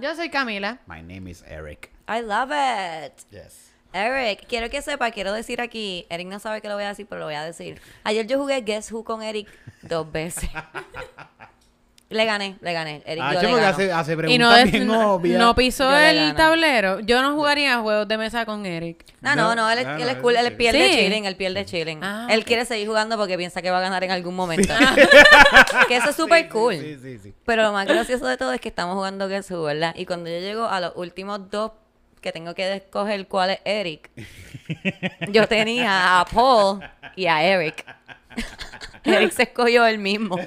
Yo soy Camila. My name is Eric. I love it. Yes. Eric, quiero que sepa, quiero decir aquí, Eric no sabe que lo voy a decir, pero lo voy a decir. Ayer yo jugué Guess Who con Eric dos veces. le gané, le gané. Eric Ah, yo che, le porque hace, hace Y preguntas no, des- bien no, obvias. no pisó Yo le el gano. tablero. Yo no jugaría juegos de mesa con Eric. Ah, no, no, él, es- No, él no, es cool, él sí. pierde Sí. chilling, él pierde chilling. Ah, él ok. quiere seguir jugando porque piensa que va a ganar en algún momento. que eso es súper cool. Sí, sí, sí. Pero lo más gracioso de todo es que estamos jugando Guess Who, ¿verdad? Y cuando yo llego a los últimos dos que tengo que escoger cuál es Eric, yo tenía a Paul y a Eric. Eric se escogió él mismo.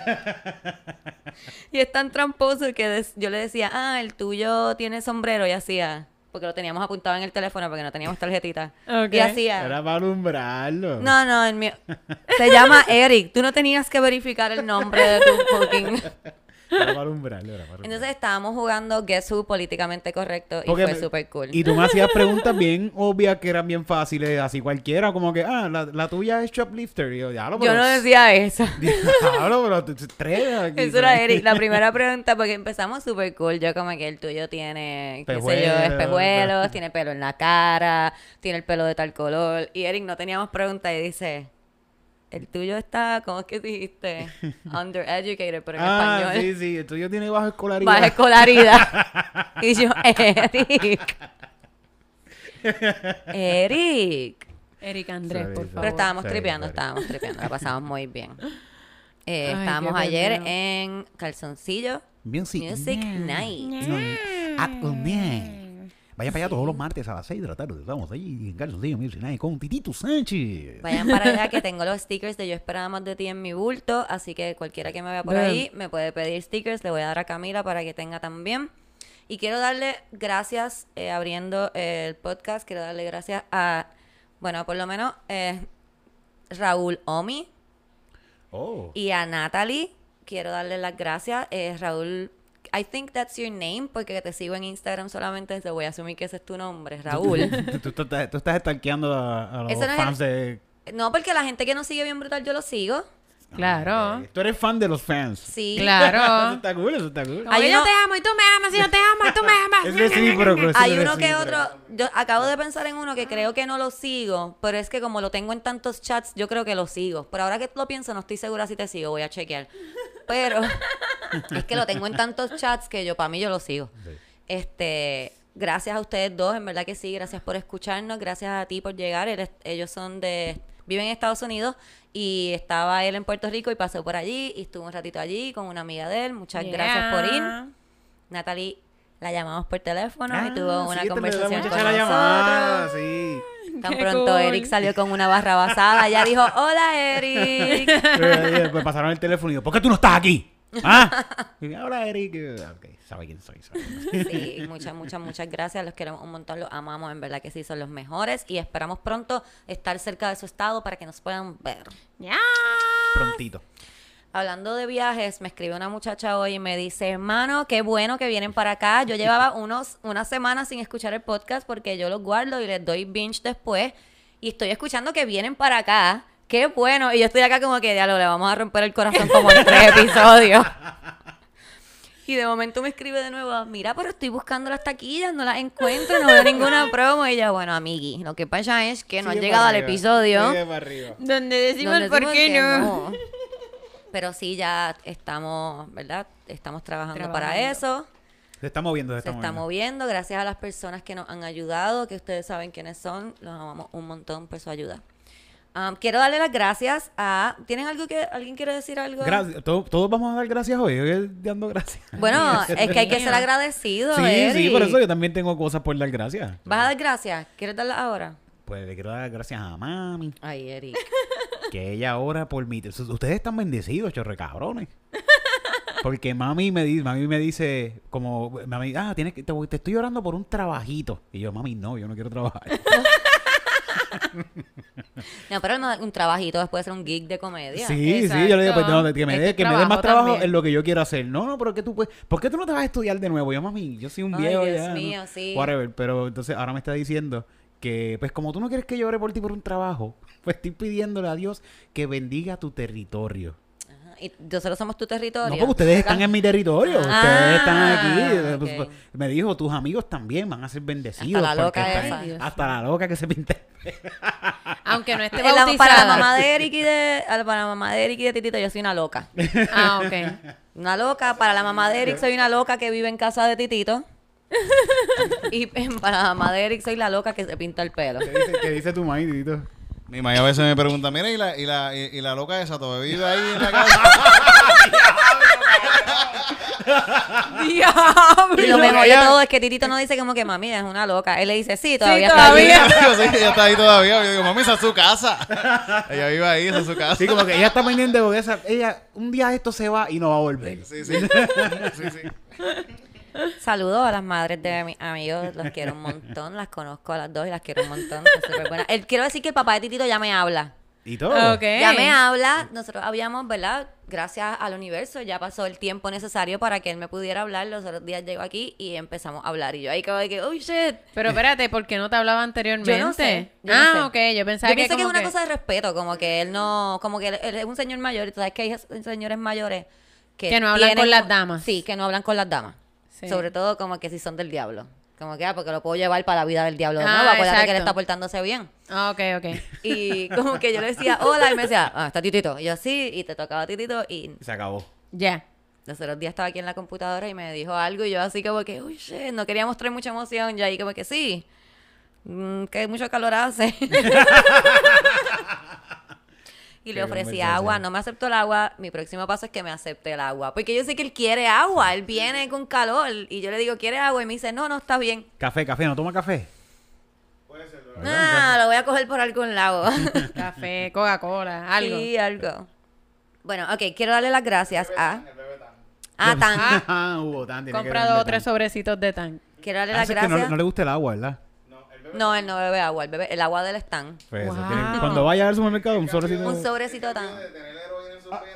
Y es tan tramposo que yo le decía, ah, el tuyo tiene sombrero y hacía, porque lo teníamos apuntado en el teléfono porque no teníamos tarjetita. Ok. Y hacía, Era para alumbrarlo. no, no, el mío. Se llama Eric. Tú no tenías que verificar el nombre de tu fucking. Entonces estábamos jugando Guess Who políticamente correcto y Porque fue me- súper cool. Y tú me hacías preguntas bien obvias que eran bien fáciles, así cualquiera, como que, ah, la, la tuya es shoplifter. Y yo, diablo, Yo pero... no decía eso. Diablo, pero tú- tú- tres aquí. Eso era Eric. La primera pregunta, porque empezamos súper cool. Yo como que el tuyo tiene, qué sé yo, Espejuelos. espejuelos, tiene pelo en la cara, tiene el pelo de tal color. Y Eric no teníamos pregunta y dice, el tuyo está, ¿cómo es que dijiste? Undereducated, pero en Ah, español. sí, sí, el tuyo tiene baja escolaridad. Baja escolaridad. y yo, Eric. Eric. Eric Andrés, Sorry, por favor. Pero estábamos Sorry, tripeando, sorry. estábamos tripeando, la pasamos muy bien. Eh, Ay, estábamos ayer en Calzoncillo Music, Music Night. Apple Man. Vaya para allá todos los martes a las 6 de la tarde. Estamos ahí en Calzoncillo Music Night con Titito Sánchez. Vayan para allá que tengo los stickers de Yo esperaba más de ti en mi bulto, así que cualquiera que me vea por Bien. ahí me puede pedir stickers, le voy a dar a Camila para que tenga también. Y quiero darle gracias, eh, abriendo el podcast, quiero darle gracias a, bueno, por lo menos eh, Raúl Omi Oh. y a Natalie. Quiero darle las gracias. Eh, Raúl, I think that's your name, porque te sigo en Instagram solamente, te voy a asumir que ese es tu nombre, Raúl. tú, tú- tú estás- tú estás stalkeando a, a los Eso no es fans de... no, porque la gente que nos sigue bien brutal, yo lo sigo. Claro. Tú eres fan de los fans. Sí. Eso Claro. está cool, eso está cool. Hay yo uno- te amo y tú me amas y yo te amo y tú me amas. Es recíproco. eso Hay uno que otro, yo acabo de pensar en uno que creo que no lo sigo, pero es que como lo tengo en tantos chats, yo creo que lo sigo. Pero ahora que lo pienso, no estoy segura si te sigo, voy a chequear. Pero es que lo tengo en tantos chats que yo, para mí, yo lo sigo. Este, gracias a ustedes dos, en verdad que sí, gracias por escucharnos, gracias a ti por llegar. Eres- ellos son de, viven en Estados Unidos y estaba él en Puerto Rico y pasó por allí y estuvo un ratito allí con una amiga de él. Muchas gracias por ir. Natalie la llamamos por teléfono Ah, y tuvo una sí, conversación con la llamada, nosotros. sí. Tan Qué pronto cool. Eric salió con una barra basada, ella dijo, hola Eric. Después pasaron el teléfono y yo, ¿por qué tú no estás aquí? ¿Ah? Y Hola, Eric. Ok, sabe quién soy. sabe quién soy. Sí, muchas, muchas, muchas gracias. Los queremos un montón, los amamos, en verdad que sí, son los mejores. Y esperamos pronto estar cerca de su estado para que nos puedan ver. Ya. Prontito. Hablando de viajes, me escribe una muchacha hoy y me dice, hermano, qué bueno que vienen para acá. Yo llevaba unos, unas semanas sin escuchar el podcast porque yo los guardo y les doy binge después. Y estoy escuchando que vienen para acá. Qué bueno. Y yo estoy acá como que, ya lo le vamos a romper el corazón como en tres episodios. Y de momento me escribe de nuevo, mira, pero estoy buscando las taquillas, no las encuentro, no veo ninguna promo. Y yo, bueno, amigui, lo que pasa es que no has llegado al episodio. Donde decimos donde el por qué que no. Pero sí, ya estamos, ¿verdad? Estamos trabajando para eso. Se está moviendo, se Se está, moviendo. moviendo. Gracias a las personas que nos han ayudado, que ustedes saben quiénes son. Los amamos un montón por su ayuda. Um, quiero darle las gracias a... ¿Tienen algo que... ¿Alguien quiere decir algo? Gracias. Todos, todos vamos a dar gracias hoy. Hoy es dando gracias. Bueno, es que hay que ser agradecido, Sí, sí, por eso yo también tengo cosas por dar gracias. ¿Vas a dar gracias? ¿Quieres darlas ahora? Pues le quiero dar gracias a mami. Ay, Eric. Que ella ora por mí. Ustedes están bendecidos, chorre cabrones. Porque mami me dice, mami me dice, como, mami, ah, tienes que, te, te estoy orando por un trabajito. Y yo, mami, no, yo no quiero trabajar. No, pero no, un trabajito después de ser un gig de comedia. Sí, sí, yo le digo, pues no, que me dé que que me dé trabajo más trabajo también. en lo que yo quiero hacer. No, no, pero que tú puedes, ¿por qué tú no te vas a estudiar de nuevo? Yo, mami, yo soy un Ay, viejo Dios ya. ¿no? mío, sí. Whatever, pero entonces ahora me está diciendo que, pues como tú no quieres que yo ore por ti por un trabajo, pues estoy pidiéndole a Dios que bendiga tu territorio. Ajá, Y nosotros somos tu territorio. No, porque ustedes están en mi territorio. Ah, ustedes están aquí. Eh, pues, pues, Me dijo, tus amigos también van a ser bendecidos. Hasta la loca están- esa. Dios. Hasta la loca que se pinta. Aunque no esté Eh, la- bautizada. para la mamá de Eric y de para la mamá de Eric y de Titito yo soy una loca. Ah, ok. Una loca, para la mamá de Eric soy una loca que vive en casa de Titito. y eh, para la mamá de Eric soy la loca que se pinta el pelo. ¿Qué dice, qué dice tu maíz, Tito? Mi mamá a veces me pregunta, mira, ¿y la, y la, y, y la loca esa todavía vive ahí en la casa? Diablo. Y lo mejor de todo es que Titito no dice como que mami es una loca. Él le dice, sí, todavía todavía. está Yo sé que ella está ahí todavía. Yo digo, mami, esa es su casa. ella vive ahí, esa es su casa. Sí, como que ella está pendiente porque esa, ella, un día esto se va y no va a volver. Sí, sí. sí, sí. Saludos a las madres de mis amigos, las quiero un montón, las conozco a las dos y las quiero un montón, son súper buenas. El, quiero decir que el papá de Titito ya me habla. Y todo. Ok. Ya me habla, nosotros habíamos, ¿verdad? Gracias al universo, ya pasó el tiempo necesario para que él me pudiera hablar. Los otros días llegó aquí y empezamos a hablar. Y yo ahí como de que, oh shit. Pero espérate, ¿por qué no te hablaba anteriormente? Yo no sé, yo no ah, sé. ok. Yo pensaba Yo pienso que, es una cosa de respeto, como que él no, como que él, él es un señor mayor y tú sabes que hay señores mayores que, Que no hablan tienen con las damas. Sí, que no hablan con las damas. Sí. Sobre todo como que si son del diablo. Como que, ah, porque lo puedo llevar para la vida del diablo de Ah, nuevo. Acuérdate que él exacto. está portándose bien. Ah, ok, ok. Y como que yo le decía, hola, y me decía, ah, está Titito. Y yo sí, y te tocaba Titito. Y Se acabó. Ya. los otros días estaba aquí en la computadora y me dijo algo. Y yo así como que, uy, shit, no quería mostrar mucha emoción. Y ahí como que sí, mm, que mucho calor hace. Y le ofrecí agua, no me aceptó el agua. Mi próximo paso es que me acepte el agua. Porque yo sé que él quiere agua, él viene con calor. Y yo le digo, ¿quiere agua? Y me dice, no, no, está bien. Café, café, ¿no toma café? Ah, lo voy a coger por algún lado. Café, Coca-Cola, algo. Sí, algo. Bueno, ok, quiero darle las gracias a... Ah, Tan. Ah, hubo tan. tiene que Compra beber dos o tan. tres sobrecitos de tan. Quiero darle Ah, las es que no, gracias. no le gusta el agua, ¿verdad? No, él no bebe agua, él bebe el agua del stand. Pues eso, Wow. tiene- cuando vaya al supermercado, un sobrecito. Un sobrecito tan.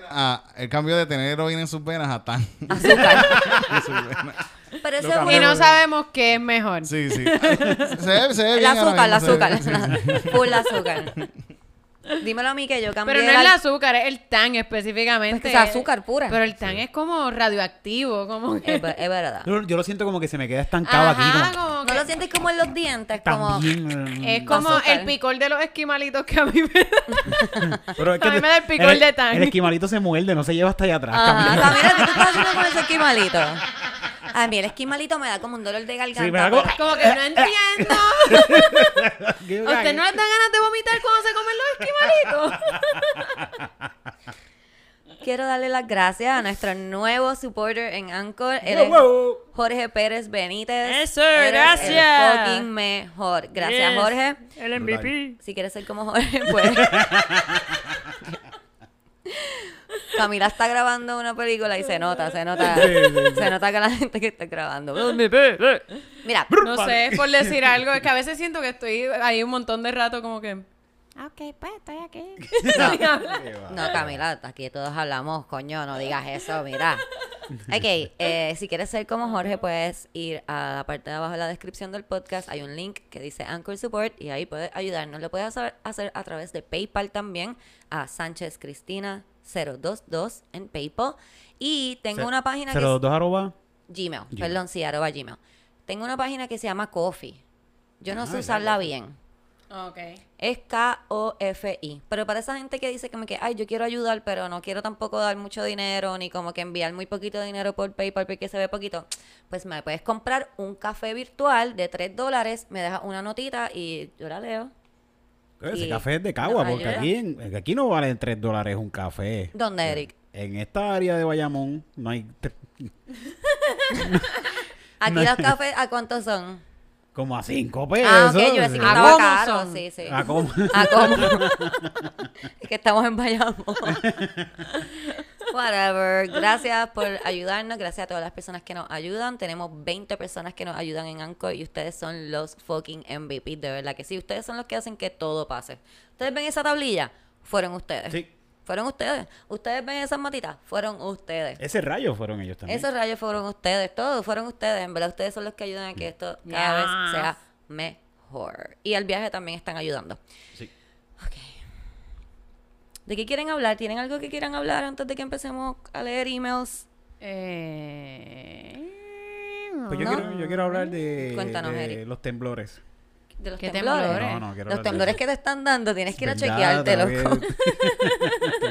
Ah, el cambio de tener heroína en sus venas a tan. Azúcar. en sus venas. Pero eso es. Y bueno. no sabemos qué es mejor. Sí, sí. Se ve, se ve El bien ahora azúcar, el mismo, se ve- azúcar. sí. Full azúcar. Dímelo a mí que yo cambié Pero no es el azúcar, es el tan específicamente. Es que es azúcar pura. Pero el tan es como radioactivo, como que... Es, ver- es verdad. Yo, yo lo siento como que se me queda estancado aquí. Ajá, Como, como ¿No lo sientes como en los dientes? Como... también, Es como azúcar. el picor de los esquimalitos que a mí me da. Pero es a mí me da el picor el- de tan. El esquimalito se muerde, no se lleva hasta allá atrás. Ah, camina. mira, ¿qué tú estás haciendo con ese esquimalito? A mí el esquimalito me da como un dolor de garganta. Sí, me da como- pero- Como que no entiendo. ¿Qué- ¿A usted no le dan ganas de vomitar cuando se comen los esquimalitos? Quiero darle las gracias a nuestro nuevo supporter en Anchor. Jorge Pérez Benítez. Eso, Eres gracias. El fucking mejor. Gracias, Yes. Jorge. El MVP. Si quieres ser como Jorge, pues. Camila está grabando una película y se nota, se nota. Sí, sí, sí. Se nota que la gente que está grabando. Mira, No sé, es por decir algo. Es que a veces siento que estoy ahí un montón de rato como que... Ah, Ok, pues estoy aquí. No, Camila, aquí todos hablamos, coño, no digas eso, mira. Ok, eh, si quieres ser como Jorge, puedes ir a la parte de abajo de la descripción del podcast. Hay un link que dice Anchor Support y ahí puedes ayudarnos. Lo puedes hacer, hacer a través de PayPal también a Sánchez Cristina 022 en PayPal. Y tengo una página que 02 arroba. es Gmail, Gmail. perdón, sí, arroba Gmail. Tengo una página que se llama Coffee. Yo no Ah, sé usarla bien. Ok. Es K-O-F-I. Pero para esa gente que dice como que, ay, yo quiero ayudar, pero no quiero tampoco dar mucho dinero, ni como que enviar muy poquito dinero por PayPal porque se ve poquito, pues me puedes comprar un café virtual de 3 dólares, me dejas una notita y yo la leo. Ese Y café es de Cagua, porque ayuda. aquí, en- aquí no valen 3 dólares un café. ¿Dónde, Eric? En esta área de Bayamón no hay tre- Aquí los cafés, ¿a cuántos son? como a 5 pesos. ah, ok, yo decía que ¿A estaba cómo caro, son? sí, sí. ¿A cómo? ¿A cómo? es que estamos en Bayamón. Whatever. Gracias por ayudarnos. Gracias a todas las personas que nos ayudan. Tenemos 20 personas que nos ayudan en Anchor y ustedes son los fucking MVP. De verdad que sí. Ustedes son los que hacen que todo pase. ¿Ustedes ven esa tablilla? Fueron ustedes. Sí. Fueron ustedes. ¿Ustedes ven esas matitas? Fueron ustedes. Ese rayo fueron ellos también. Esos rayos fueron ustedes, todos fueron ustedes. En verdad, ustedes son los que ayudan a que esto cada vez sea mejor. Y al viaje también están ayudando. Sí. ¿De qué quieren hablar? ¿Tienen algo que quieran hablar antes de que empecemos a leer emails? Eh, Pues yo, ¿No? quiero, yo quiero hablar de, Cuéntanos, de Eric. los temblores. ¿De los ¿Qué temblores? temblores? No, no, quiero Los de temblores que te están dando, tienes que ir a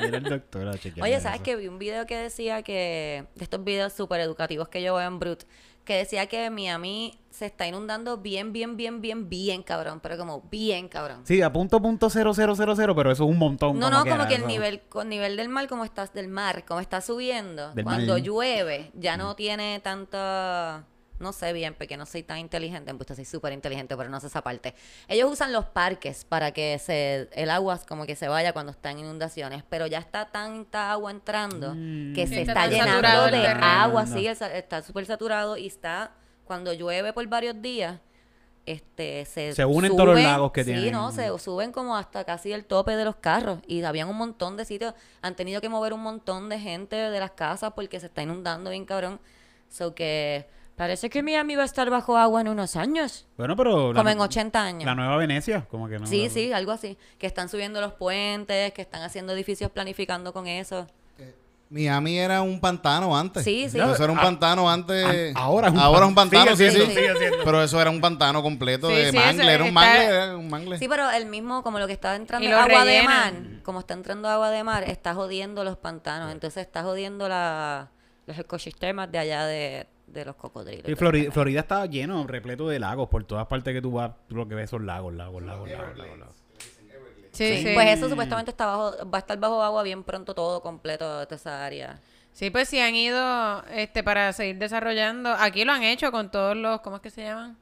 a chequearme Oye, ¿sabes eso. que Vi un video que decía que, de estos videos súper educativos que yo veo en Brut, que decía que Miami se está inundando bien, bien, bien, bien, bien, cabrón, pero como bien, cabrón. Sí, a punto punto cero cero cero cero, pero eso es un montón. No, no, como que el nivel, con nivel del mar, como estás, del mar, como está subiendo, Del cuando mar. llueve, ya no tiene tanta, no sé bien, porque no soy tan inteligente, pues soy súper inteligente, pero no sé esa parte. Ellos usan los parques para que se, el agua como que se vaya cuando están inundaciones, pero ya está tanta agua entrando Mm. que Sí, se está llenando de agua, No. sí, está súper saturado y está, cuando llueve por varios días, este, se, Se unen todos los lagos que sí, tienen. no, se suben como hasta casi el tope de los carros y habían un montón de sitios, han tenido que mover un montón de gente de las casas porque se está inundando bien cabrón. So que parece que Miami va a estar bajo agua en unos años, Bueno, pero. como la, en 80 años. La nueva Venecia, como que no. sí, la- sí, algo así, que están subiendo los puentes, que están haciendo edificios planificando con eso. Miami era un pantano antes. Sí, sí. Eso era un pantano antes. a- ahora es un Ahora es un pan- pantano, sigue sí, siendo, sí. sigue. Pero eso era un pantano completo Sí, de sí, mangle. Era un está- mangle, era un mangle. Sí, pero el mismo, como lo que está entrando agua de mar, como está entrando agua de mar, está jodiendo los pantanos. Entonces está jodiendo la, los ecosistemas de allá de, de los cocodrilos. Sí, Florida, Florida está lleno, repleto de lagos. Por todas partes que tú vas, tú lo que ves son lagos, lagos, lagos, lagos, lagos, lagos. Sí, sí. Pues eso supuestamente está bajo, va a estar bajo agua bien pronto todo completo de toda esa área. Sí, pues sí han ido este para seguir desarrollando. Aquí lo han hecho con todos los, ¿cómo es que se llaman?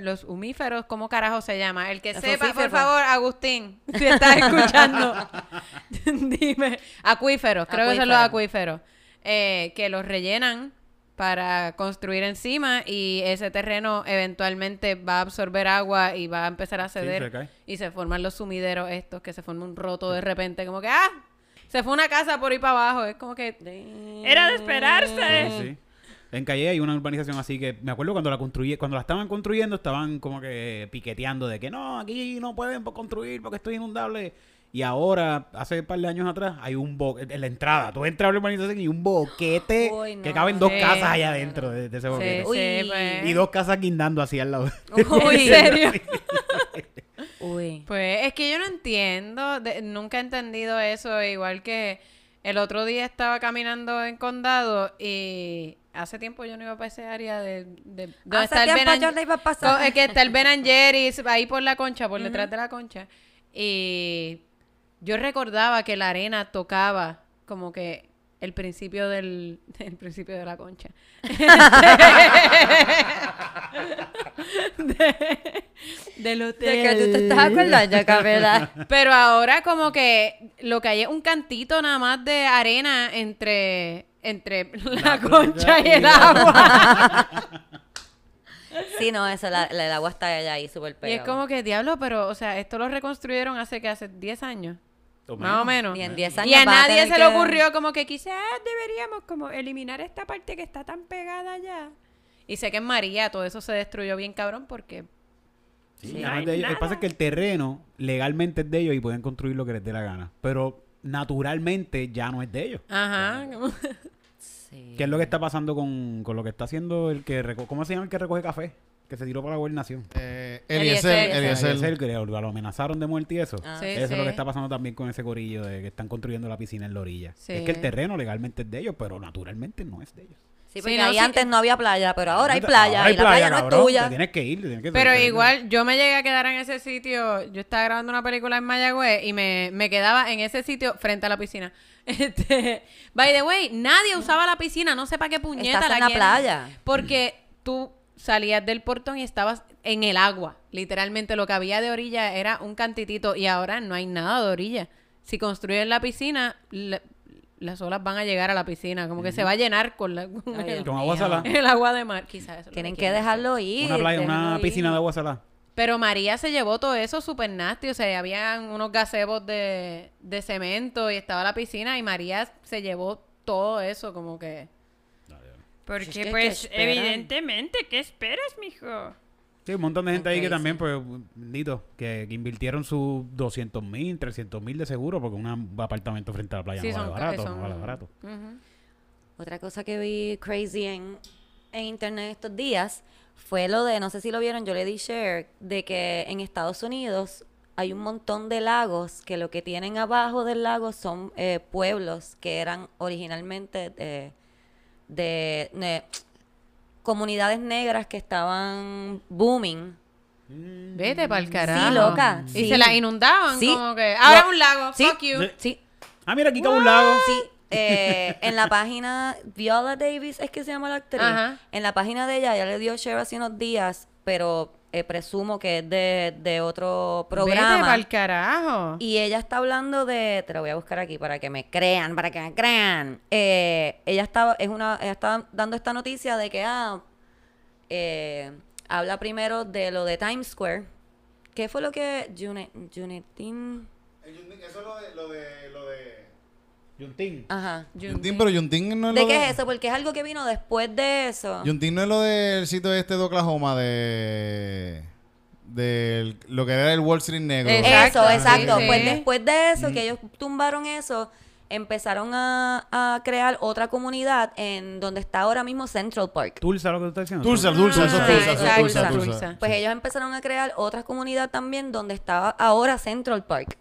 Los humíferos, ¿cómo carajo se llama? El que sepa, por favor, Agustín, si estás escuchando, dime. Acuíferos, creo que son los Acuíferos. Eh, que los rellenan para construir encima y ese terreno eventualmente va a absorber agua y va a empezar a ceder se y se forman los sumideros estos que se forma un roto de repente como que ¡ah! Se fue una casa por ahí para abajo. Es como que era de esperarse. Sí, sí. En Calle hay una urbanización así que me acuerdo cuando la construye, cuando la estaban construyendo estaban como que piqueteando de que no, aquí no pueden construir porque esto es inundable. Y ahora, hace un par de años atrás, hay un bo en la entrada. Tú entras a la urbanización y un boquete Uy, que no. caben dos Sí. casas allá adentro de, de ese boquete. sí, Uy. pues. Y dos casas guindando así al lado. Uy. ¿En serio? Uy. Pues es que yo no entiendo, de- nunca he entendido eso, igual que el otro día estaba caminando en Condado y hace tiempo yo no iba para ese área de... de donde Hace está el tiempo Ben yo no iba a pasar. co- eh, que está el Ben and Jerry's ahí por la concha, por detrás de la concha. Y yo recordaba que la arena tocaba como que el principio del el principio de la concha. De- del hotel. ¿De que tú te estás acordando, Camila? Pero ahora como que lo que hay es un cantito nada más de arena entre, entre la, concha y el agua. Sí, no, eso, la, la- el agua está allá ahí súper y pegado. es como que, diablo, pero, o sea, esto lo reconstruyeron hace que hace 10 años. O Más o menos. Ni en 10 años Y a nadie se que- le ocurrió como que quizás deberíamos como eliminar esta parte que está tan pegada allá. Y sé que en María todo eso se destruyó bien cabrón porque... Sí, Sí. ya no No es de ellos. Lo que pasa es que el terreno legalmente es de ellos y pueden construir lo que les dé la gana. Pero naturalmente ya no es de ellos. Ajá. como- Sí. ¿Qué es lo que está pasando con, con lo que está haciendo el que reco- ¿Cómo se llama el que recoge café? Que se tiró para la gobernación. Eh, Eliezer. Eliezer, Eliezer. Eliezer, que lo, amenazaron de muerte y eso. Ah. Sí, eso es lo que está pasando también con ese corillo de que están construyendo la piscina en la orilla. Sí. Es que el terreno legalmente es de ellos, pero naturalmente no es de ellos. Sí, Sí, porque no, ahí sí. antes no había playa, pero ahora hay playa. Ahora hay y la playa no es tuya. Te tienes que ir, te tienes que Pero igual, yo me llegué a quedar en ese sitio. Yo estaba grabando una película en Mayagüez y me, me quedaba en ese sitio frente a la piscina. Este, by the way, nadie usaba la piscina. No sé para qué puñeta Estás en la playa. Porque tú salías del portón y estabas en el agua. Literalmente lo que había de orilla era un cantitito y ahora no hay nada de orilla. Si construyen la piscina, la- las olas van a llegar a la piscina. Como que se va a llenar con, la, con Ay, el, Con agua salada. el agua de mar. Quizás Tienen que dejarlo ir. Una, playa, una piscina ir. de agua salada. Pero María se llevó todo eso súper nasty. O sea, habían unos gazebos de, de cemento y estaba la piscina y María se llevó todo eso como que... Pues es Porque que, pues ¿qué esperan? evidentemente, ¿qué esperas, mijo? Sí, un montón de gente ahí que también, pues, bendito, que, que invirtieron sus 200 mil, 300 mil de seguro, porque un apartamento frente a la playa Sí, no vale son- barato, son- no vale barato. Otra cosa que vi crazy en, en internet estos días fue lo de, no sé si lo vieron, yo le di share, de que en Estados Unidos hay un montón de lagos que lo que tienen abajo del lago son eh, pueblos que eran originalmente de, de- de comunidades negras que estaban booming. Vete para el carajo. Sí, loca. Y sí. se la inundaban Sí. como que, ahora Lo- un lago, sí. fuck you. Sí. Sí, Ah, mira, aquí cabe un lago. Sí, eh, en la página, Viola Davis es que se llama la actriz. Ajá. En la página de ella, ya le dio share hace unos días, pero eh, presumo que es de, de otro Vete programa. el carajo. Y ella está hablando de, te lo voy a buscar aquí para que me crean, para que me crean. Eh, ella estaba, es una, ella está dando esta noticia de que ah, eh, habla primero de lo de Times Square. ¿Qué fue lo que June, Junetin? Eso es lo de... Lo de, lo de... Yuntín. Ajá. Yuntín, pero Yuntín no es ¿De lo qué de... es eso? Porque es algo que vino después de eso. Yuntín no es lo del sitio este de Oklahoma de... De lo que era el Wall Street negro. Exacto, Eso, exacto. sí. Pues después de eso, Mm. que ellos tumbaron eso, empezaron a, a crear otra comunidad en donde está ahora mismo Central Park. Tulsa, lo que tú estás diciendo. Tulsa, Tulsa, eso es Ah, Tulsa, eso es exacto, Tulsa, Tulsa. Tulsa. Pues ellos empezaron a crear otra comunidad también donde estaba ahora Central Park.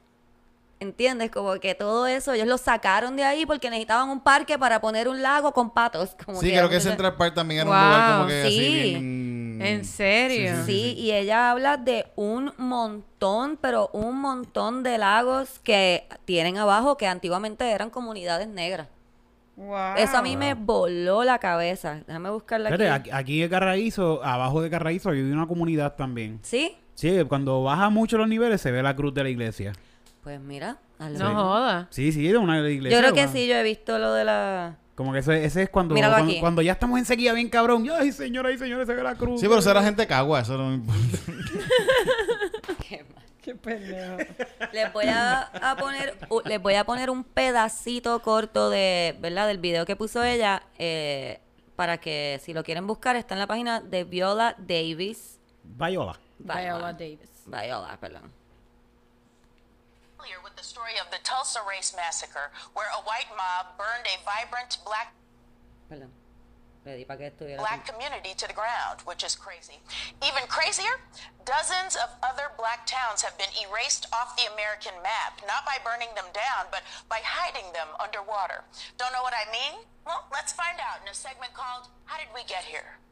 ¿Entiendes? Como que todo eso, ellos lo sacaron de ahí porque necesitaban un parque para poner un lago con patos. Como Sí, que creo que Central Park también era Wow, un lugar como que sí. así bien... ¿En serio? Sí, y ella habla de un montón, pero un montón de lagos que tienen abajo que antiguamente eran comunidades negras. Wow. Eso a mí me voló la cabeza. Déjame buscarla aquí. Fíjate, aquí, aquí en Carraízo, abajo de Carraízo, hay una comunidad también. ¿Sí? Sí, cuando baja mucho los niveles se ve la cruz de la iglesia. Pues mira. No joda. Sí, sí, de una iglesia. Yo creo que una- sí, yo he visto lo de la... Como que ese, ese es cuando, Míralo cuando, aquí. cuando ya estamos en sequía bien cabrón. Ay, señora, ay, señores, se ve la cruz. Sí, pero eso era gente cagua, eso no me importa. Qué pendejo. Les voy a, a poner u- les voy a poner un pedacito corto de, ¿verdad? Del video que puso ella eh, para que si lo quieren buscar está en la página de Viola Davis. Viola. Viola Davis. Viola, perdón. The story of the Tulsa Race Massacre, where a white mob burned a vibrant black Perdón. Le di para que estuviera black community to the ground, which is crazy. Even crazier, dozens of other black towns have been erased off the American map, not by burning them down, but by hiding them underwater. Don't know what I mean? Well, let's find out in a segment called How Did We Get Here?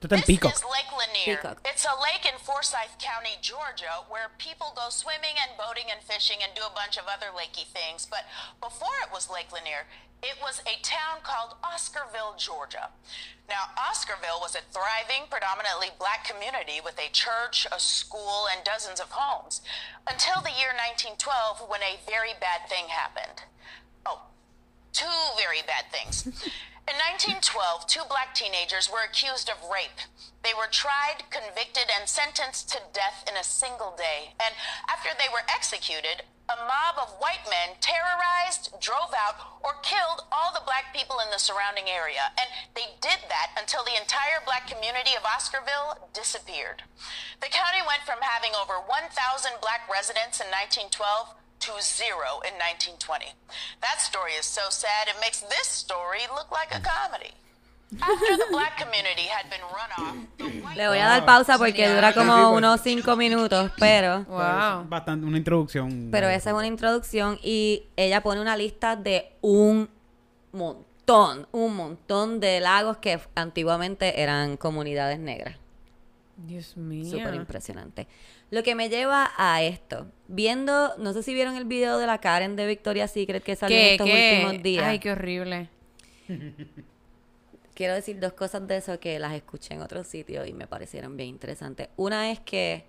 Esto está en This pico. is Lake Lanier. Peacock. It's a lake in Forsyth County, Georgia, where people go swimming and boating and fishing and do a bunch of other lakey things. But before it was Lake Lanier, it was a town called Oscarville, Georgia. Now, Oscarville was a thriving, predominantly black community with a church, a school, and dozens of homes until the year 1912 when a very bad thing happened. Oh, two very bad things. In 1912, two black teenagers were accused of rape. They were tried, convicted, and sentenced to death in a single day. And after they were executed, a mob of white men terrorized, drove out, or killed all the black people in the surrounding area. And they did that until the entire black community of Oscarville disappeared. The county went from having over 1,000 black residents in 1912 to zero in 1920. That story is so sad, it makes this story look like a comedy. After the black community had been run off, the white Le voy a dar pausa porque dura como unos cinco minutos, pero... Wow. Bastante, una introducción. Pero esa es una introducción y ella pone una lista de un montón, un montón de lagos que antiguamente eran comunidades negras. Dios mío. Súper impresionante. Lo que me lleva a esto, viendo, no sé si vieron el video de la Karen de Victoria's Secret que salió en ¿Qué? estos ¿Qué? últimos días. Ay, qué horrible. Quiero decir dos cosas de eso que las escuché en otros sitios y me parecieron bien interesantes. Una es que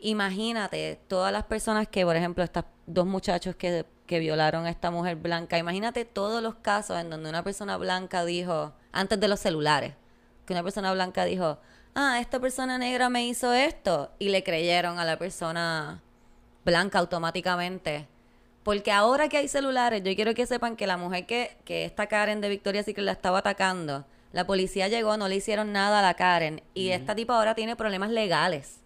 imagínate todas las personas que, por ejemplo, estos dos muchachos que, que violaron a esta mujer blanca, imagínate todos los casos en donde una persona blanca dijo, antes de los celulares, que una persona blanca dijo, ah, esta persona negra me hizo esto, y le creyeron a la persona blanca automáticamente. Porque ahora que hay celulares, yo quiero que sepan que la mujer que, que esta Karen de Victoria Secret la estaba atacando, La policía llegó, no le hicieron nada a la Karen. Y esta tipa ahora tiene problemas legales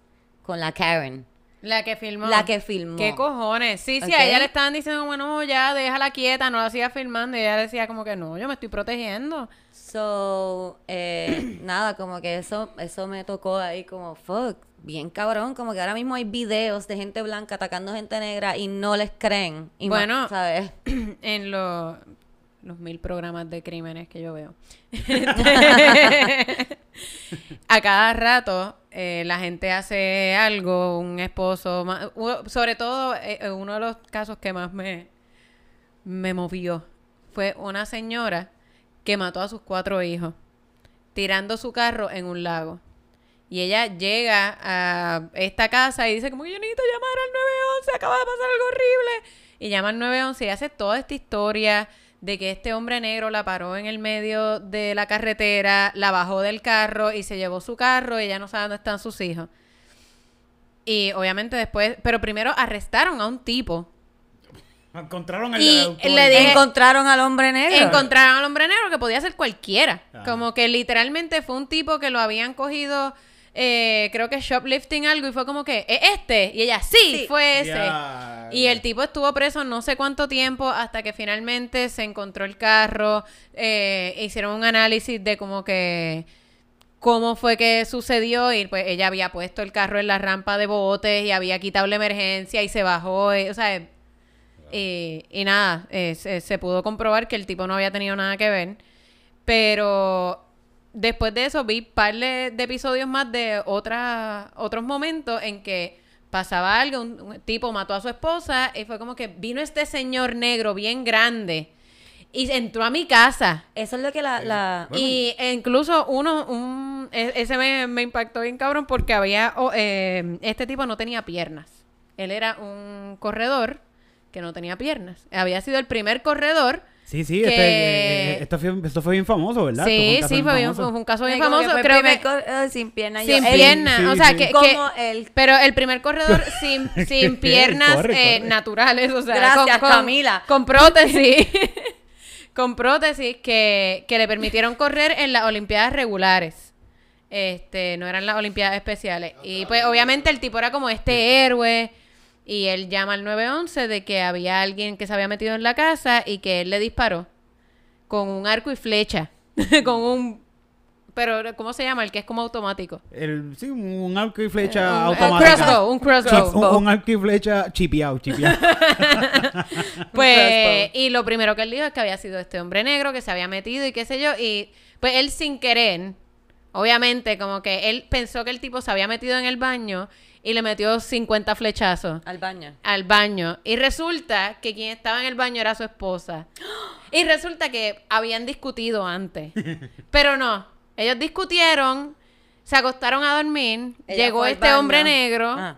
con la Karen. La que filmó. La que filmó. ¿Qué cojones? Sí, sí, a ella le estaban diciendo, bueno, ya, déjala quieta, no la siga filmando. Y ella decía como que no, yo me estoy protegiendo. So, eh, nada, como que eso, eso me tocó ahí como, fuck, bien cabrón, como que ahora mismo hay videos de gente blanca atacando gente negra y no les creen. Y Bueno. ¿sabes? en los, los mil programas de crímenes que yo veo. a cada rato eh, la gente hace algo, un esposo, sobre todo eh, uno de los casos que más me, me movió fue una señora que mató a sus cuatro hijos tirando su carro en un lago. Y ella llega a esta casa y dice como yo necesito llamar al 911, acaba de pasar algo horrible. Y llama al 911 y hace toda esta historia de que este hombre negro la paró en el medio de la carretera, la bajó del carro y se llevó su carro y ella no sabe dónde están sus hijos. Y obviamente después, pero primero arrestaron a un tipo. Encontraron Y le dije- Encontraron al hombre negro. Encontraron al hombre negro que podía ser cualquiera. Como que literalmente fue un tipo que lo habían cogido, eh, creo que shoplifting algo, y fue como que, ¿es este? Y ella, sí, Sí. fue ese. Y el tipo estuvo preso no sé cuánto tiempo hasta que finalmente se encontró el carro. eh, hicieron un análisis de como que cómo fue que sucedió y pues ella había puesto el carro en la rampa de botes y había quitado la emergencia y se bajó, eh, o sea, eh, y nada, eh, se, se pudo comprobar que el tipo no había tenido nada que ver, pero después de eso vi par de, de episodios más de otras otros momentos en que pasaba algo, un, un tipo mató a su esposa y fue como que vino este señor negro bien grande y entró a mi casa. Eso es lo que la... la- y incluso uno, un, e- ese me, me impactó bien cabrón porque había, eh, este tipo no tenía piernas. Él era un corredor que no tenía piernas. Había sido el primer corredor. Sí, sí, que- este, eh, eh, esto, fue, esto fue bien famoso, ¿verdad? Sí, sí, fue, bien- famoso. fue un caso bien que famoso. fue Creo que cor- eh, sin piernas. sin piernas. sí, o sea, sí. que, Como que- el- Pero el primer corredor sin, sin piernas Corre, eh, naturales. O sea, Gracias, con, con- Camila. Con prótesis. con prótesis que, que le permitieron correr en las Olimpiadas regulares. Este, no eran las Olimpiadas especiales. Y pues obviamente el tipo era como este héroe. Y él llama al 911 de que había alguien que se había metido en la casa y que él le disparó con un arco y flecha. con un... Pero, ¿cómo se llama? El que es como automático. El, sí, un arco y flecha un automática. crossbow, un crossbow. Un, un arco y flecha chipeado, chipeado. Pues, y lo primero que él dijo es que había sido este hombre negro que se había metido y qué sé yo. Y pues él sin querer, obviamente, como que él pensó que el tipo se había metido en el baño y le metió 50 flechazos Al baño. al baño. Y resulta que quien estaba en el baño era su esposa. Y resulta que habían discutido antes. Pero no, ellos discutieron, se acostaron a dormir, Ella llegó este hombre negro Ah.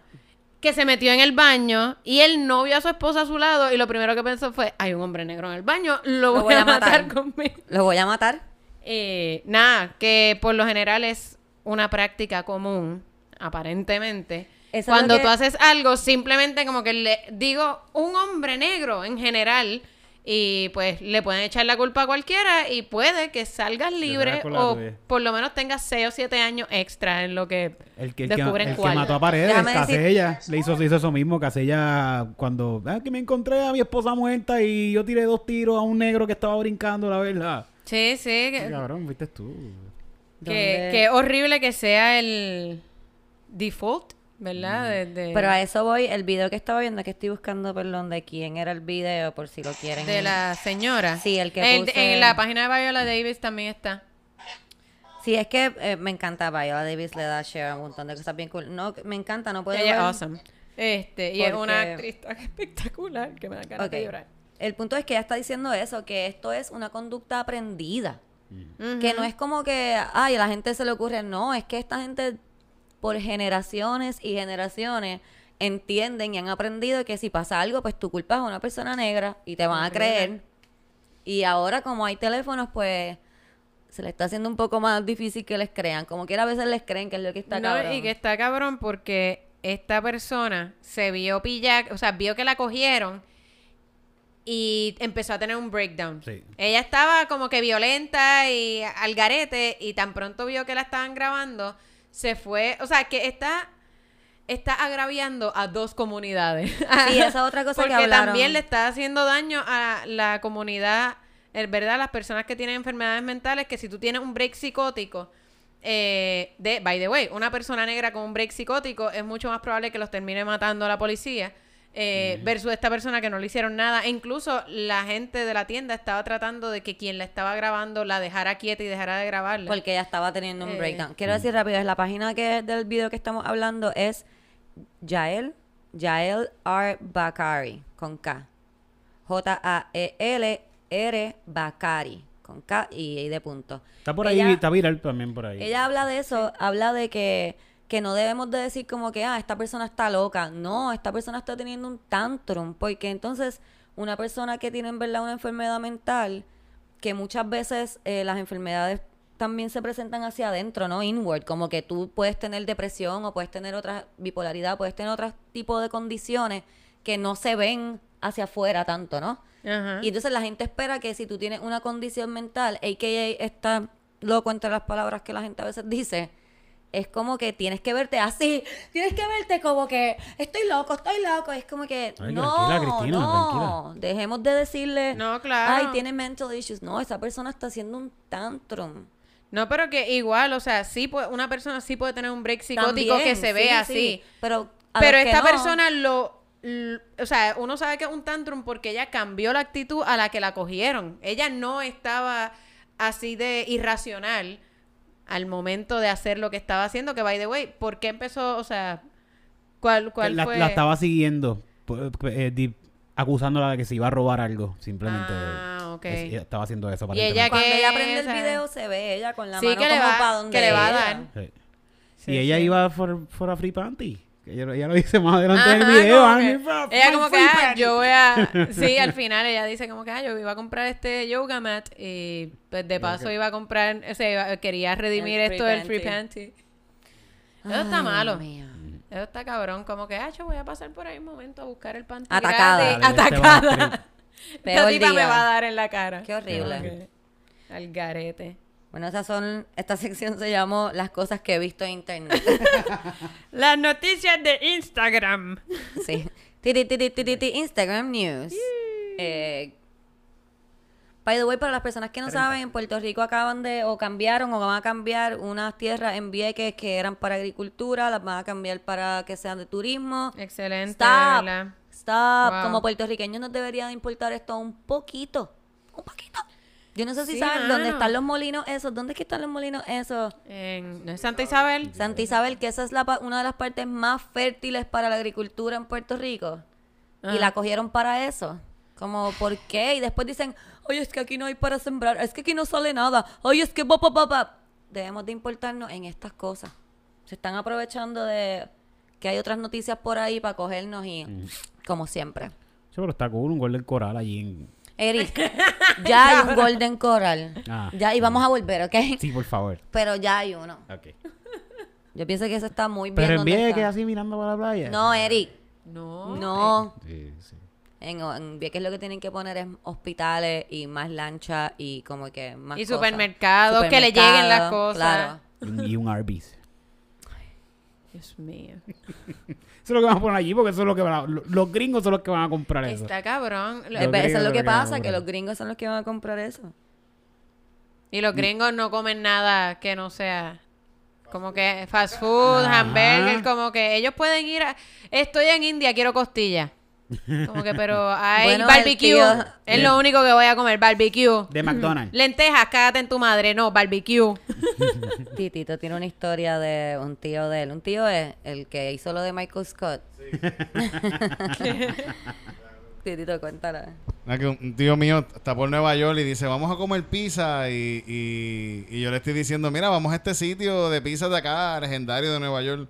que se metió en el baño y él no vio a su esposa a su lado y lo primero que pensó fue, hay un hombre negro en el baño, lo, voy, a matar, conmigo. Lo voy a matar. Eh, nada, que por lo general es una práctica común, aparentemente. Eso Cuando que- tú haces algo, simplemente como que le digo un hombre negro en general y pues le pueden echar la culpa a cualquiera y puede que salgas libre o tuya. por lo menos tengas 6 o 7 años extra en lo que El que, el que, descubren el que cuál. mató a Paredes, Déjame decir- Casella, le hizo, hizo eso mismo. Casella, cuando ah, que me encontré a mi esposa muerta y yo tiré dos tiros a un negro que estaba brincando, la verdad. Sí, sí, que, Cabrón, viste tú. Que, que horrible que sea el default, ¿verdad? De, de- Pero a eso voy, el video que estaba viendo, que estoy buscando, perdón, de quién era el video, por si lo quieren. de la señora. Sí, el que en, puse- en la página de Viola Davis también está. Sí, es que eh, me encanta Viola Davis, le da share a un montón de cosas bien cool. No, me encanta, no puedo Ella es awesome. Este, y es una actriz tan espectacular que me da ganas de llorar. El punto es que ella está diciendo eso, que esto es una conducta aprendida. Que no es como que, ay, a la gente se le ocurre. No, es que esta gente, por generaciones y generaciones, entienden y han aprendido que si pasa algo, pues tu culpa es una persona negra y te van a creer. Y ahora, como hay teléfonos, pues se le está haciendo un poco más difícil que les crean. Como quiera, a veces les creen que es lo que está No, cabrón. y que está cabrón porque esta persona se vio pillar, o sea, vio que la cogieron y empezó a tener un breakdown. Sí. Ella estaba como que violenta y al garete y tan pronto vio que la estaban grabando, se fue, o sea, que está está agraviando a dos comunidades. Sí, esa es otra cosa que Porque hablaron. también le está haciendo daño a la comunidad, es verdad, las personas que tienen enfermedades mentales, que si tú tienes un break psicótico, eh, de, by the way, una persona negra con un break psicótico es mucho más probable que los termine matando a la policía. Eh, versus esta persona que no le hicieron nada. E incluso la gente de la tienda estaba tratando de que quien la estaba grabando la dejara quieta y dejara de grabarla. Porque ella estaba teniendo un Eh. breakdown. Quiero decir rápido, es la página que es del video que estamos hablando es Yael, Yael R. Bakari, con K. J-A-E-L-R Bakari, con K y, y de punto. Está por ahí, Ella- está viral también por ahí. Ella habla de eso, habla de que, que no debemos de decir como que, ah, esta persona está loca. No, esta persona está teniendo un tantrum, porque entonces una persona que tiene en verdad una enfermedad mental, que muchas veces eh, las enfermedades también se presentan hacia adentro, ¿no? Inward, como que tú puedes tener depresión o puedes tener otra bipolaridad, puedes tener otro tipo de condiciones que no se ven hacia afuera tanto, ¿no? Y entonces la gente espera que si tú tienes una condición mental, a.k.a. está loco entre las palabras que la gente a veces dice, es como que tienes que verte así, tienes que verte como que estoy loco, estoy loco. Es como que Ay, no, tranquila, Cristina, no, dejemos de decirle, No, claro. ay, tiene mental issues. No, esa persona está haciendo un tantrum. No, pero que igual, o sea, sí puede, una persona sí puede tener un break psicótico También, que se ve sí, así. sí, Pero, Pero esta no, persona lo, O sea, uno sabe que es un tantrum porque ella cambió la actitud a la que la cogieron. Ella no estaba así de irracional al momento de hacer lo que estaba haciendo. Que, by the way, ¿por qué empezó? O sea, ¿cuál, cuál la, fue? la estaba siguiendo, eh, di- acusándola de que se iba a robar algo. Simplemente Ah, ok. es- estaba haciendo eso. Y ella. Cuando ella prende el video se ve ella con la Sí, mano que le como va- para donde que le va a dar. Sí. Sí, y ella sí. iba for, for a free panty. Que ella, ella lo dice más adelante en el Ajá, video. como "I'm que- here for a ella como que, ah, panty". yo voy a... Sí, al final ella dice como que, ah, yo iba a comprar este yoga mat y pues de paso iba a comprar, o sea, iba- quería redimir El esto del free panty. Eso está malo. Eso está cabrón. Como que, ah, yo voy a pasar por ahí un momento a buscar el panty Atacada. este Atacada. Esta tipa me va a dar en la cara. Qué horrible. Al garete. Bueno, esas son, esta sección se llamó Las cosas que he visto en internet. Las noticias de Instagram. sí. Instagram News. Eh, by the way, para las personas que no saben, en Puerto Rico acaban de, o cambiaron, o van a cambiar unas tierras en Vieques que eran para agricultura, las van a cambiar para que sean de turismo. Excelente, Stop. Stop. Wow. Como puertorriqueños nos debería de importar esto un poquito. Un poquito. Yo no sé si Sí, saben mano. dónde están los molinos esos. ¿Dónde es que están los molinos esos? En, ¿no es Santa Isabel? Santa Isabel, que esa es la, pa- una de las partes más fértiles para la agricultura en Puerto Rico. Ah. Y la cogieron para eso. Como, ¿por qué? Y después dicen, oye, es que aquí no hay para sembrar, es que aquí no sale nada, oye, es que pa, pa, pa, pa". Debemos de importarnos en estas cosas. Se están aprovechando de que hay otras noticias por ahí para cogernos y, como siempre. Sí, pero está cool, un golden coral allí en... Eric, ya hay un Golden Coral. Ah. Ya, y vamos a volver, ¿ok? Sí, por favor. Pero ya hay uno. Ok. Yo pienso que eso está muy bien. Pero en Vieques así mirando para la playa. No, Eric. No. No. Sí, sí. En, en Vieques lo que tienen que poner es hospitales y más lancha y como que más Y supermercados, que le lleguen las cosas. Claro. Y un Arby's. Dios mío. Eso es lo que van a poner allí porque eso es lo que van a- lo- los gringos son los que van a comprar eso. Está cabrón. Los Eso es lo que pasa, que los gringos son los que van a comprar eso. Y los gringos no comen nada que no sea como que fast food, Ajá. hamburger, como que ellos pueden ir a... Estoy en India, quiero costilla. Como que, pero hay Bueno, barbecue. tío- Es lo único que voy a comer, barbecue. De McDonald's. Lentejas, cágate en tu madre. No, barbecue. Titito tiene una historia de un tío de él. Un tío es el que hizo lo de Michael Scott. Titito, cuéntala. Ah, que un un tío mío está por Nueva York y dice, vamos a comer pizza. Y, y, y yo le estoy diciendo, mira, vamos a este sitio de pizza de acá, legendario de Nueva York.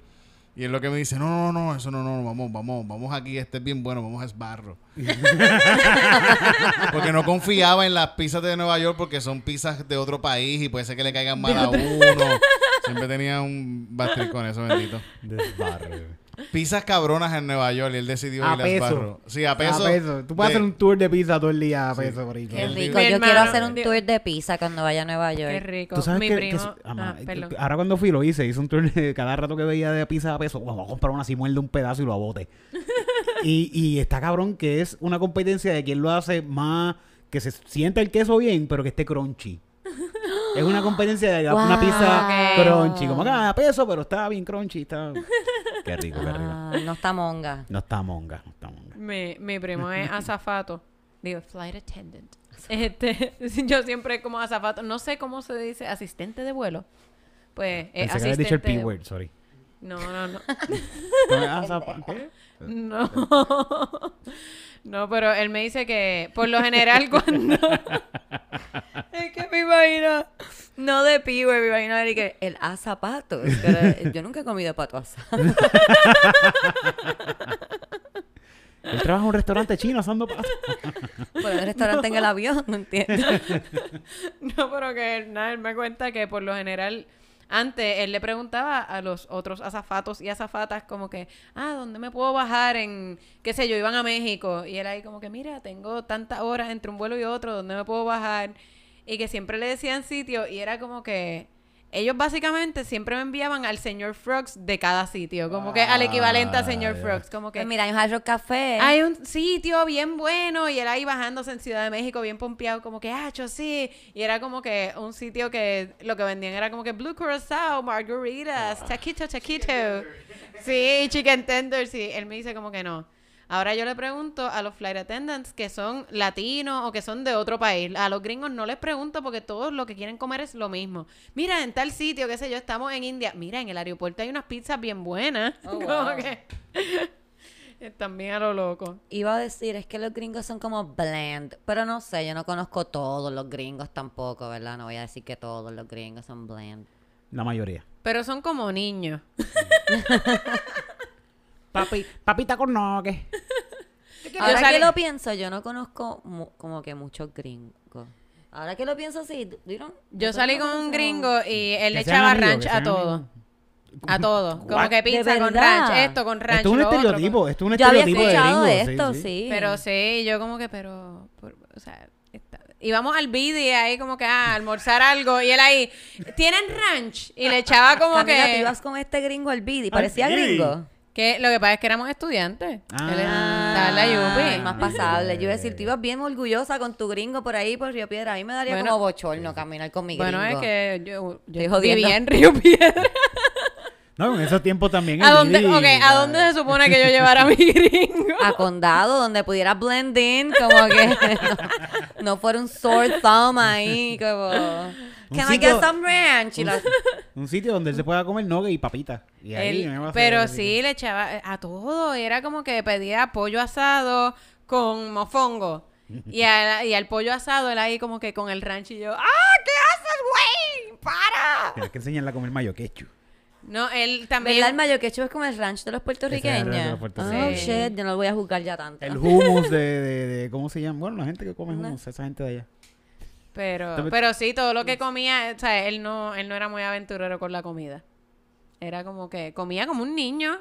Y él lo que me dice, no, no, no, eso no, no, vamos, vamos, vamos aquí, este es bien bueno, vamos a Esbarro. porque no confiaba en las pizzas de Nueva York porque son pizzas de otro país y puede ser que le caigan mal a uno. Siempre tenía un bastriz con eso, bendito. Desbarre. Pizzas cabronas en Nueva York y él decidió A ir a peso. Sparrow. Sí, a peso. A peso. Tú puedes de- hacer un tour de pizza todo el día a peso por ahí. Qué rico. Mi Yo hermano- quiero hacer un tour de pizza cuando vaya a Nueva York. Qué rico. Tú sabes Mi que, que primo. es- ama- ah, perdón. ahora cuando fui lo hice, hice un tour de cada rato que veía de pizza a peso, "Bueno, vamos a comprar una así, muerde un pedazo y lo abote. y, y está cabrón que es una competencia de quién lo hace más, que se sienta el queso bien, pero que esté crunchy. Es una competencia de una Wow. pizza crunchy, como que ah, a peso, pero está bien crunchy, está... Qué rico, qué rico. Ah, no está monga. No está monga, no está monga. Mi, mi primo es azafato. Digo, flight attendant. Este, yo siempre como azafato, no sé cómo se dice, asistente de vuelo. Pues, es Pensé que habías asistente dicho el de- P-word, sorry. No, no, no. Ah. No. No, pero él me dice que por lo general cuando... Es que me imagino, no de pibe, me imagino a Eric, que el a zapatos. pero yo nunca he comido pato asado. Él trabaja en un restaurante chino asando patos. Por el restaurante en el avión, no entiendo. No, pero que él, nada, él me cuenta que por lo general, antes él le preguntaba a los otros azafatos y azafatas como que, ah, ¿dónde me puedo bajar en, qué sé yo, iban a México? Y él ahí como que, mira, tengo tantas horas entre un vuelo y otro, ¿dónde me puedo bajar? Y que siempre le decían sitio y era como que... Ellos básicamente siempre me enviaban al señor Frogs de cada sitio, como que al equivalente a señor Ah, ya. Frogs, como que Pues mira, hay un Hard Rock Café. hay un sitio bien bueno y él ahí bajándose en Ciudad de México bien pompeado como que ah yo sí y era como que un sitio que lo que vendían era como que blue curacao margaritas taquito taquito sí chicken tenders sí él me dice como que no ahora yo le pregunto a los flight attendants que son latinos o que son de otro país a los gringos no les pregunto porque todos lo que quieren comer es lo mismo mira en tal sitio qué sé yo estamos en India mira en el aeropuerto hay unas pizzas bien buenas Oh, como wow. que están bien a lo loco Iba a decir, es que los gringos son como bland, pero no sé, yo no conozco todos los gringos tampoco, ¿verdad? No voy a decir que todos los gringos son bland. La mayoría. Pero son como niños. Papi, papita con noque. Ahora que lo pienso, yo no conozco mu- como que muchos gringos. Ahora que lo pienso, sí. you don't- Yo salí con un gringo y él le echaba ranch a todo. A todo. Como What? que ¿De pizza con ranch, esto con ranch. Esto es un estereotipo, esto es un Yo había estereotipo de escuchado gringo. esto, sí, sí. sí. Pero sí, yo como que, pero, por- o sea, está- íbamos al bidi ahí como que a almorzar algo y él ahí, ¿tienen ranch? Y le echaba como Camila, tú que... ibas con este gringo al bidi, Al parecía Bidi. gringo. Que lo que pasa es que éramos estudiantes. Él estaba en la Ah, UPI. más pasable. Yo iba a decir, tú ibas bien orgullosa con tu gringo por ahí, por Río Piedra. A mí me daría Bueno. como bochorno caminar con mi gringo. Bueno, es que yo, yo vivía en Río Piedra. No, en esos tiempos también. ¿A dónde, ¿a dónde se supone que yo llevara a mi gringo? a condado donde pudiera blend in, como que no, no fuera un sore thumb ahí, como Can I get some ranch? Y Un sitio donde él se pueda comer nogue y papita. Y ahí Él- me va a hacer pero sí le echaba a todo. Era como que pedía pollo asado con mofongo. Y, al- y al pollo asado él ahí como que con el ranch y yo, ¡ah! ¿Qué haces, güey? ¡Para! Tienes que enseñarle a comer mayo quechu. No, él también... ¿Verdad? El mayo quechu es como el ranch de los ranch de puertorriqueños. Oh, shit, yo no lo voy a juzgar ya tanto. El hummus de, de, de- ¿Cómo se llama? Bueno, la gente que come hummus, esa gente de allá. Pero, También- pero sí, todo lo que comía, o sea, él no, él no era muy aventurero con la comida. Era como que comía como un niño.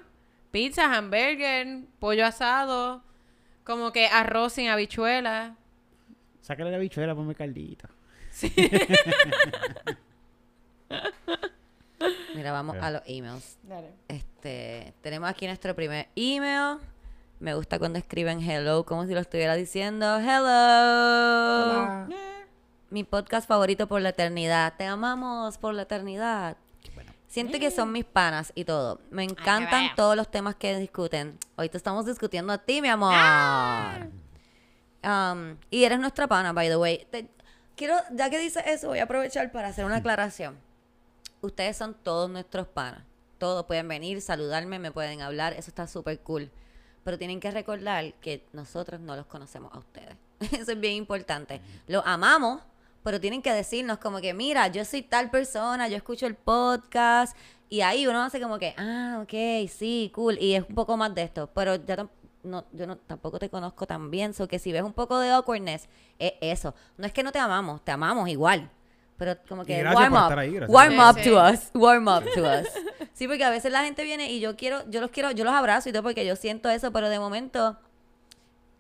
Pizza, hamburger, pollo asado, como que arroz sin habichuela. Sácale la bichuela, ponme caldito. Mira, vamos a los emails. Dale. Este, tenemos aquí nuestro primer email. Me gusta cuando escriben hello, como si lo estuviera diciendo. Hello. Mi podcast favorito por la eternidad. Te amamos por la eternidad. Siento que son mis panas y todo. Me encantan todos los temas que discuten. Hoy te estamos discutiendo a ti, mi amor. Um, y eres nuestra pana, by the way. Te- quiero, ya que dices eso, voy a aprovechar para hacer una aclaración. Ustedes son todos nuestros panas. Todos pueden venir, saludarme, me pueden hablar. Eso está súper cool. Pero tienen que recordar que nosotros no los conocemos a ustedes. Eso es bien importante. Los amamos, pero tienen que decirnos como que, mira, yo soy tal persona, yo escucho el podcast. Y ahí uno hace como que, ah, ok, sí, cool. Y es un poco más de esto. Pero ya no, yo no, tampoco te conozco tan bien. So que si ves un poco de awkwardness, es eso. No es que no te amamos, te amamos igual. Pero como que warm up. ahí, warm up sí. to us. Warm up to us. Sí, porque a veces la gente viene y yo quiero, yo los quiero, yo los abrazo y todo porque yo siento eso, pero de momento,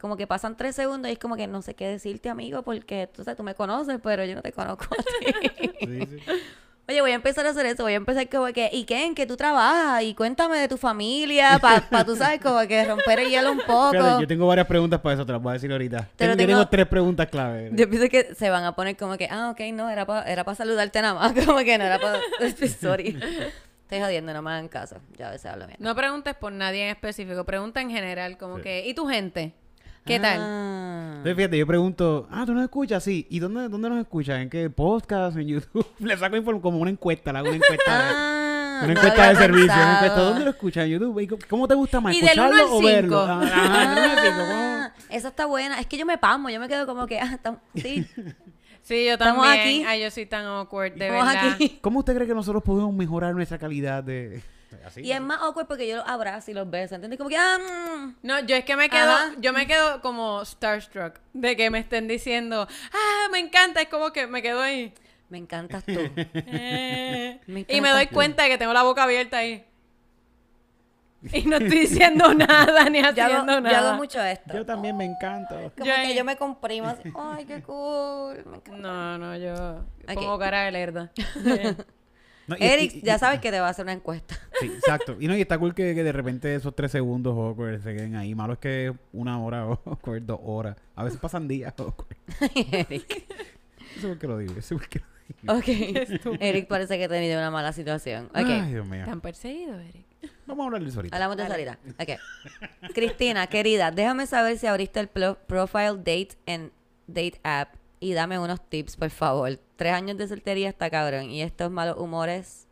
como que pasan tres segundos y es como que no sé qué decirte, amigo, porque tú, sabes, tú me conoces, pero yo no te conozco a ti. Sí, sí. Oye, voy a empezar a hacer eso, voy a empezar como que, ¿y qué? ¿En qué tú trabajas? Y cuéntame de tu familia, para pa, tú sabes, como que romper el hielo un poco. Fíjate, yo tengo varias preguntas para eso, te las voy a decir ahorita. Pero Tengo- yo tengo- tengo tres preguntas clave. Yo pienso que se van a poner como que, ah, ok, no, era para era pa saludarte nada más, como que no era para... Sorry. Estoy jodiendo, no me hagan caso. Ya a veces hablo bien. No preguntes por nadie en específico, pregunta en general, como Sí. que, ¿y tu gente? ¿Qué tal? Ah. Entonces, fíjate, yo pregunto, ah, ¿tú nos escuchas? Sí. ¿Y dónde, dónde nos escuchas? ¿En qué podcast? ¿En YouTube? Le saco inform- como una encuesta, le hago una encuesta. Ah, Una encuesta de servicio, una pensado. encuesta. ¿Dónde lo escuchas? ¿En YouTube? ¿Y cómo- ¿Cómo te gusta más? Y del uno ¿Escucharlo al o verlo? Ah. Ah, esa está buena. Es que yo me pasmo, yo me quedo como que, ah, tam- sí, Sí, yo Estamos también. aquí. Ay, yo soy tan awkward, de estamos verdad. aquí. ¿Cómo usted cree que nosotros podemos mejorar nuestra calidad de...? Así. Y es más awkward porque yo los abrazo y los beso, ¿entiendes? Como que, ah, mm. No, yo es que me quedo, Ajá. yo me quedo como starstruck de que me estén diciendo, ah, me encanta, es como que me quedo ahí. me encantas tú. Eh, Me y me doy cuenta de que tengo la boca abierta ahí. Y no estoy diciendo nada ni Yo haciendo hago, yo nada. hago mucho esto. Yo también me encanta. Como Yo que yo me comprimo así, ay, qué cool, me encanta. No, no, yo Ok. pongo cara de lerda. No, y- Eric, y- y- ya sabes que te va a hacer una encuesta. Sí, exacto. Y no, y está cool que, que de repente esos tres segundos awkward se queden ahí. Malo es que una hora awkward, dos horas. A veces pasan días awkward. Eric. Eso es porque lo digo. Eso es porque lo digo. Ok. Eric parece que ha tenido una mala situación. Ok. Ay, Dios mío. ¿Te han perseguido, Eric? Vamos a hablar de eso ahorita. Hablamos de eso ahorita. Ok. Cristina, querida, déjame saber si abriste el profile date en Date App y dame unos tips, por favor. Tres años de soltería está cabrón. Y estos malos humores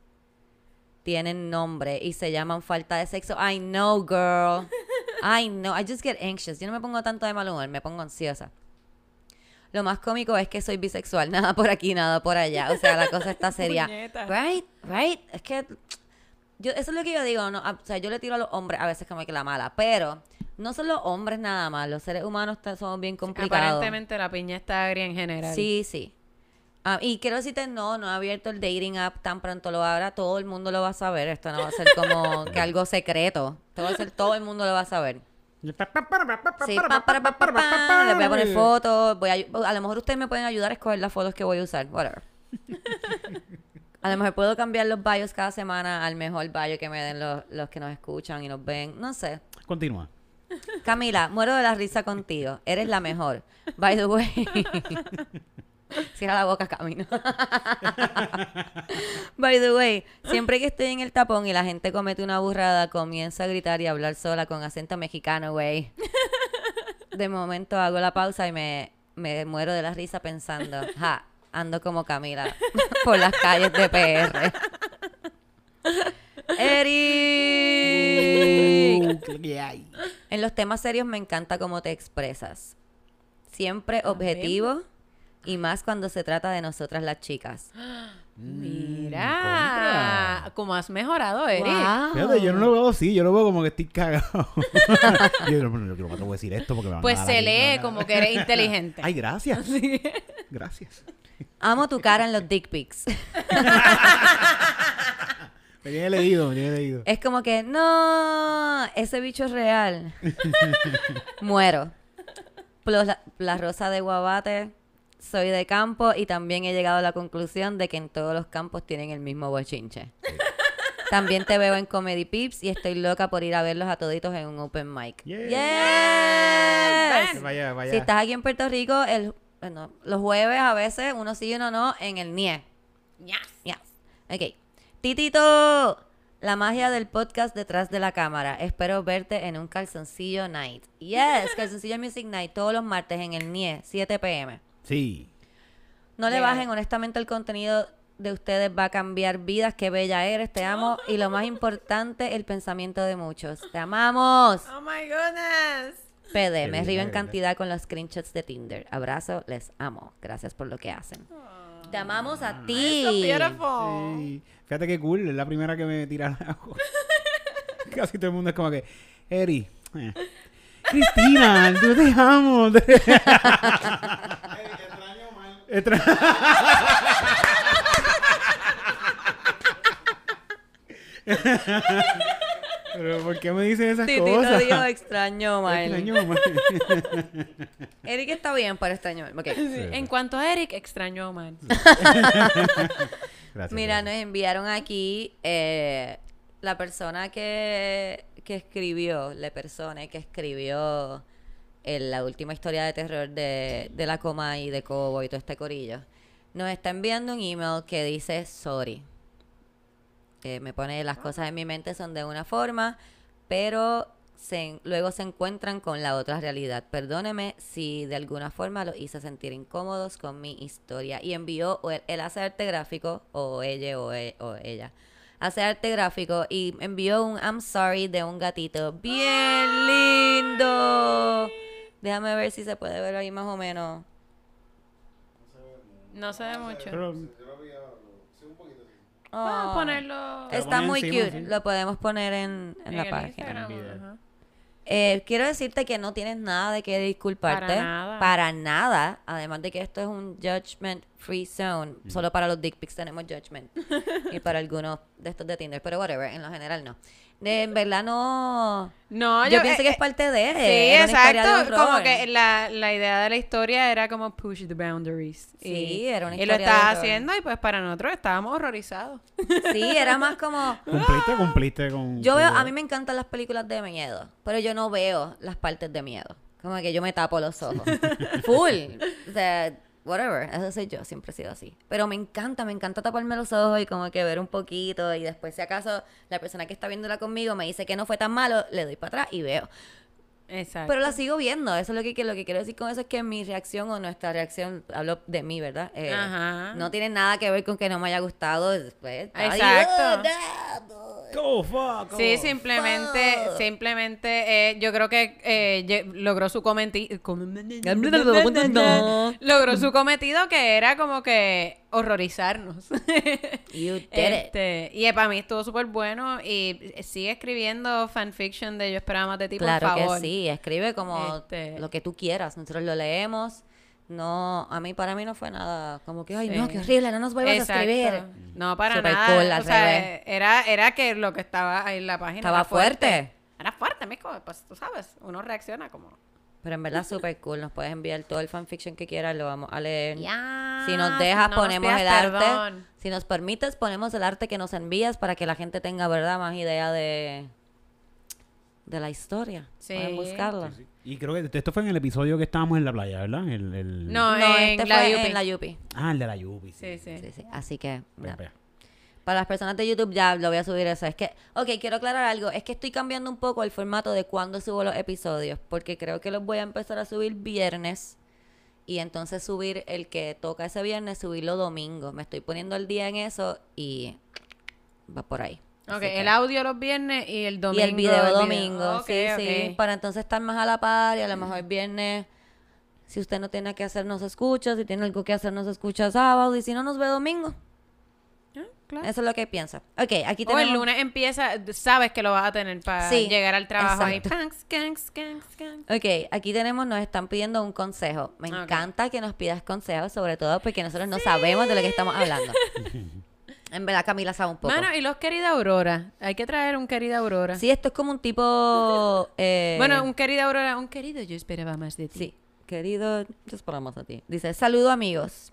tienen nombre y se llaman falta de sexo. I know, girl. I know. I just get anxious. Yo no me pongo tanto de mal humor, me pongo ansiosa. Lo más cómico es que soy bisexual. Nada por aquí, nada por allá. O sea, la cosa está seria. Right, right. Es que yo, eso es lo que yo digo, ¿no? o sea, yo le tiro a los hombres a veces como que la mala, pero no son los hombres nada más, los seres humanos somos bien complicados. Aparentemente la piña está agria en general. Sí, sí. Ah, y quiero decirte, no, no he abierto el dating app, tan pronto lo abra, todo el mundo lo va a saber. Esto no va a ser como que algo secreto. Esto va a ser, todo el mundo lo va a saber. Sí, pa, para, pa, pa, pa. Les voy a poner fotos. Voy a, a lo mejor ustedes me pueden ayudar a escoger las fotos que voy a usar. Whatever. A lo mejor puedo cambiar los bios cada semana al mejor bio que me den los, los que nos escuchan y nos ven. No sé. Continúa. Camila, muero de la risa contigo. Eres la mejor. By the way. Cierra la boca, Camino. By the way, siempre que estoy en el tapón y la gente comete una burrada, comienza a gritar y hablar sola con acento mexicano, güey. De momento hago la pausa y me, me muero de la risa pensando, ja, ando como Camila por las calles de PR. Eric. En los temas serios me encanta cómo te expresas. Siempre objetivo y más cuando se trata de nosotras las chicas. Mira, cómo has mejorado, Eric. Wow. Fíjate, yo no lo veo así, yo lo veo como que estoy cagado. yo no, no, yo no te voy a decir esto porque me van a Pues se lee como que eres inteligente. Ay, gracias. Gracias. Amo tu cara en los dick pics. Me tiene leído, me tiene leído. Es como que, no, ese bicho es real. Muero. Plus, la, la rosa de Guabate, soy de campo y también he llegado a la conclusión de que en todos los campos tienen el mismo bochinche. También te veo en Comedy Pips y estoy loca por ir a verlos a toditos en un open mic. Yeah. Yes. Vaya, vaya. Si estás aquí en Puerto Rico, el, bueno, los jueves a veces, uno sí y uno no, en el NIE. Yes. Yes. Ok. Titito, la magia del podcast detrás de la cámara. Espero verte en un calzoncillo night. Yes, calzoncillo music night todos los martes en el NIE, 7 pm. Sí. No le Yeah. bajen, honestamente el contenido de ustedes va a cambiar vidas. Qué bella eres, te amo. Y lo más importante, el pensamiento de muchos. Te amamos. Oh my goodness. PD, me río en cantidad con los screenshots de Tinder. Abrazo, les amo. Gracias por lo que hacen. Te amamos a ti. So beautiful. Sí. Fíjate qué cool, es la primera que me tira al agua. Casi todo el mundo es como que, Eri, eh, Cristina, yo te amo. Extra- Pero ¿por qué me dicen esas Titito cosas? dijo extraño Omar. Extraño Omar. Eric está bien para extraño a Omar. Ok. En cuanto a Eric, extrañó a Omar. Gracias, Mira, nos enviaron aquí eh, la persona que, que escribió, la persona que escribió el- la última historia de terror de, de la coma y de Cobo y todo este corillo. Nos está enviando un email que dice sorry. Que me pone las cosas en mi mente son de una forma, pero se luego se encuentran con la otra realidad. Perdóneme si de alguna forma los hice sentir incómodos con mi historia. Y envió, o él, él hace arte gráfico, o ella, o, e- o ella. Hace arte gráfico y envió un I'm sorry de un gatito. ¡Bien lindo! Déjame ver si se puede ver ahí más o menos. No se ve mucho. Pero- Vamos a Oh. ponerlo Está muy encima, cute. sí. Lo podemos poner en, en en la página. Ajá. Eh, quiero decirte que no tienes nada de qué disculparte. Para nada. Para nada. Además de que esto es un judgment free zone. Solo para los dick pics tenemos judgment. y para algunos de estos de Tinder. Pero whatever, en lo general no. De, en verdad no. No, yo, yo, pienso eh, que es parte de. Sí, era una historia de exacto. Como que la, la idea de la historia era como push the boundaries. Sí, y, era una Y lo historia de estaba haciendo y pues para nosotros estábamos horrorizados. Sí, era más como. Cumpliste, cumpliste con... Yo veo, a mí me encantan las películas de miedo, pero yo no veo las partes de miedo. Como que yo me tapo los ojos. Full. O sea, whatever. Eso soy yo, siempre he sido así. Pero me encanta, me encanta taparme los ojos y como que ver un poquito y después si acaso la persona que está viéndola conmigo me dice que no fue tan malo, le doy para atrás y veo. Exacto. Pero la sigo viendo. Eso es lo que, lo que quiero decir con eso es que mi reacción o nuestra reacción, hablo de mí, ¿verdad? Eh, Ajá. No tiene nada que ver con que no me haya gustado. Después, ahí, Exacto. "Ah, no". Go, fuck, Sí, simplemente, fuck. simplemente, eh, yo creo que eh, logró su cometido, logró su cometido que era como que horrorizarnos. You did it. Este, y para mí estuvo súper bueno y sigue escribiendo fanfiction de Yo esperaba más de ti, Claro por favor. que sí, escribe como Este- lo que tú quieras. Nosotros lo leemos. No, a mí, para mí no fue nada como que, ay, Sí. no, qué horrible, no nos vuelvas Exacto. a escribir. No, para Super nada. cool, al o sea, revés. era, era que lo que estaba ahí en la página Estaba era fuerte. fuerte. Era fuerte, mijo. Pues tú sabes, uno reacciona como... Pero en verdad, súper cool. Nos puedes enviar todo el fanfiction que quieras, lo vamos a leer. Si nos dejas, no ponemos el arte. perdón. Si nos permites, ponemos el arte que nos envías para que la gente tenga, ¿verdad?, más idea de, de la historia. Sí. Pueden buscarla. Y creo que esto fue en el episodio que estábamos en la playa, ¿verdad? El, el- No, No, en este la fue Yupi. en la Yupi. Ah, el de la Yubi. Sí, sí. Sí, sí. Así que, vea. Para las personas de YouTube ya lo voy a subir eso. Es que, ok, quiero aclarar algo. Es que estoy cambiando un poco el formato de cuándo subo los episodios. Porque creo que los voy a empezar a subir viernes. Y entonces subir el que toca ese viernes, subirlo domingo. Me estoy poniendo el día en eso y va por ahí. Ok, que- el audio los viernes y el domingo. y el video el domingo. Ok, sí, sí. Para entonces estar más a la par y a lo mejor viernes. Si usted no tiene que hacer, nos escucha. Si tiene algo que hacer, nos escucha sábado. Y si no, nos ve domingo. Ah, claro. Eso es lo que piensa. Ok, aquí O tenemos... el lunes empieza, sabes que lo vas a tener para Sí, llegar al trabajo ahí. Ok, aquí tenemos, nos están pidiendo un consejo. Me encanta que nos pidas consejos, sobre todo porque nosotros no sabemos de lo que estamos hablando. en verdad, Camila sabe un poco. Mano, y los querida Aurora. Hay que traer un querida Aurora. sí, esto es como un tipo... eh, Bueno, un querida Aurora, un querido, yo esperaba más de ti. Sí, querido, te esperamos a ti. Dice, saludo amigos.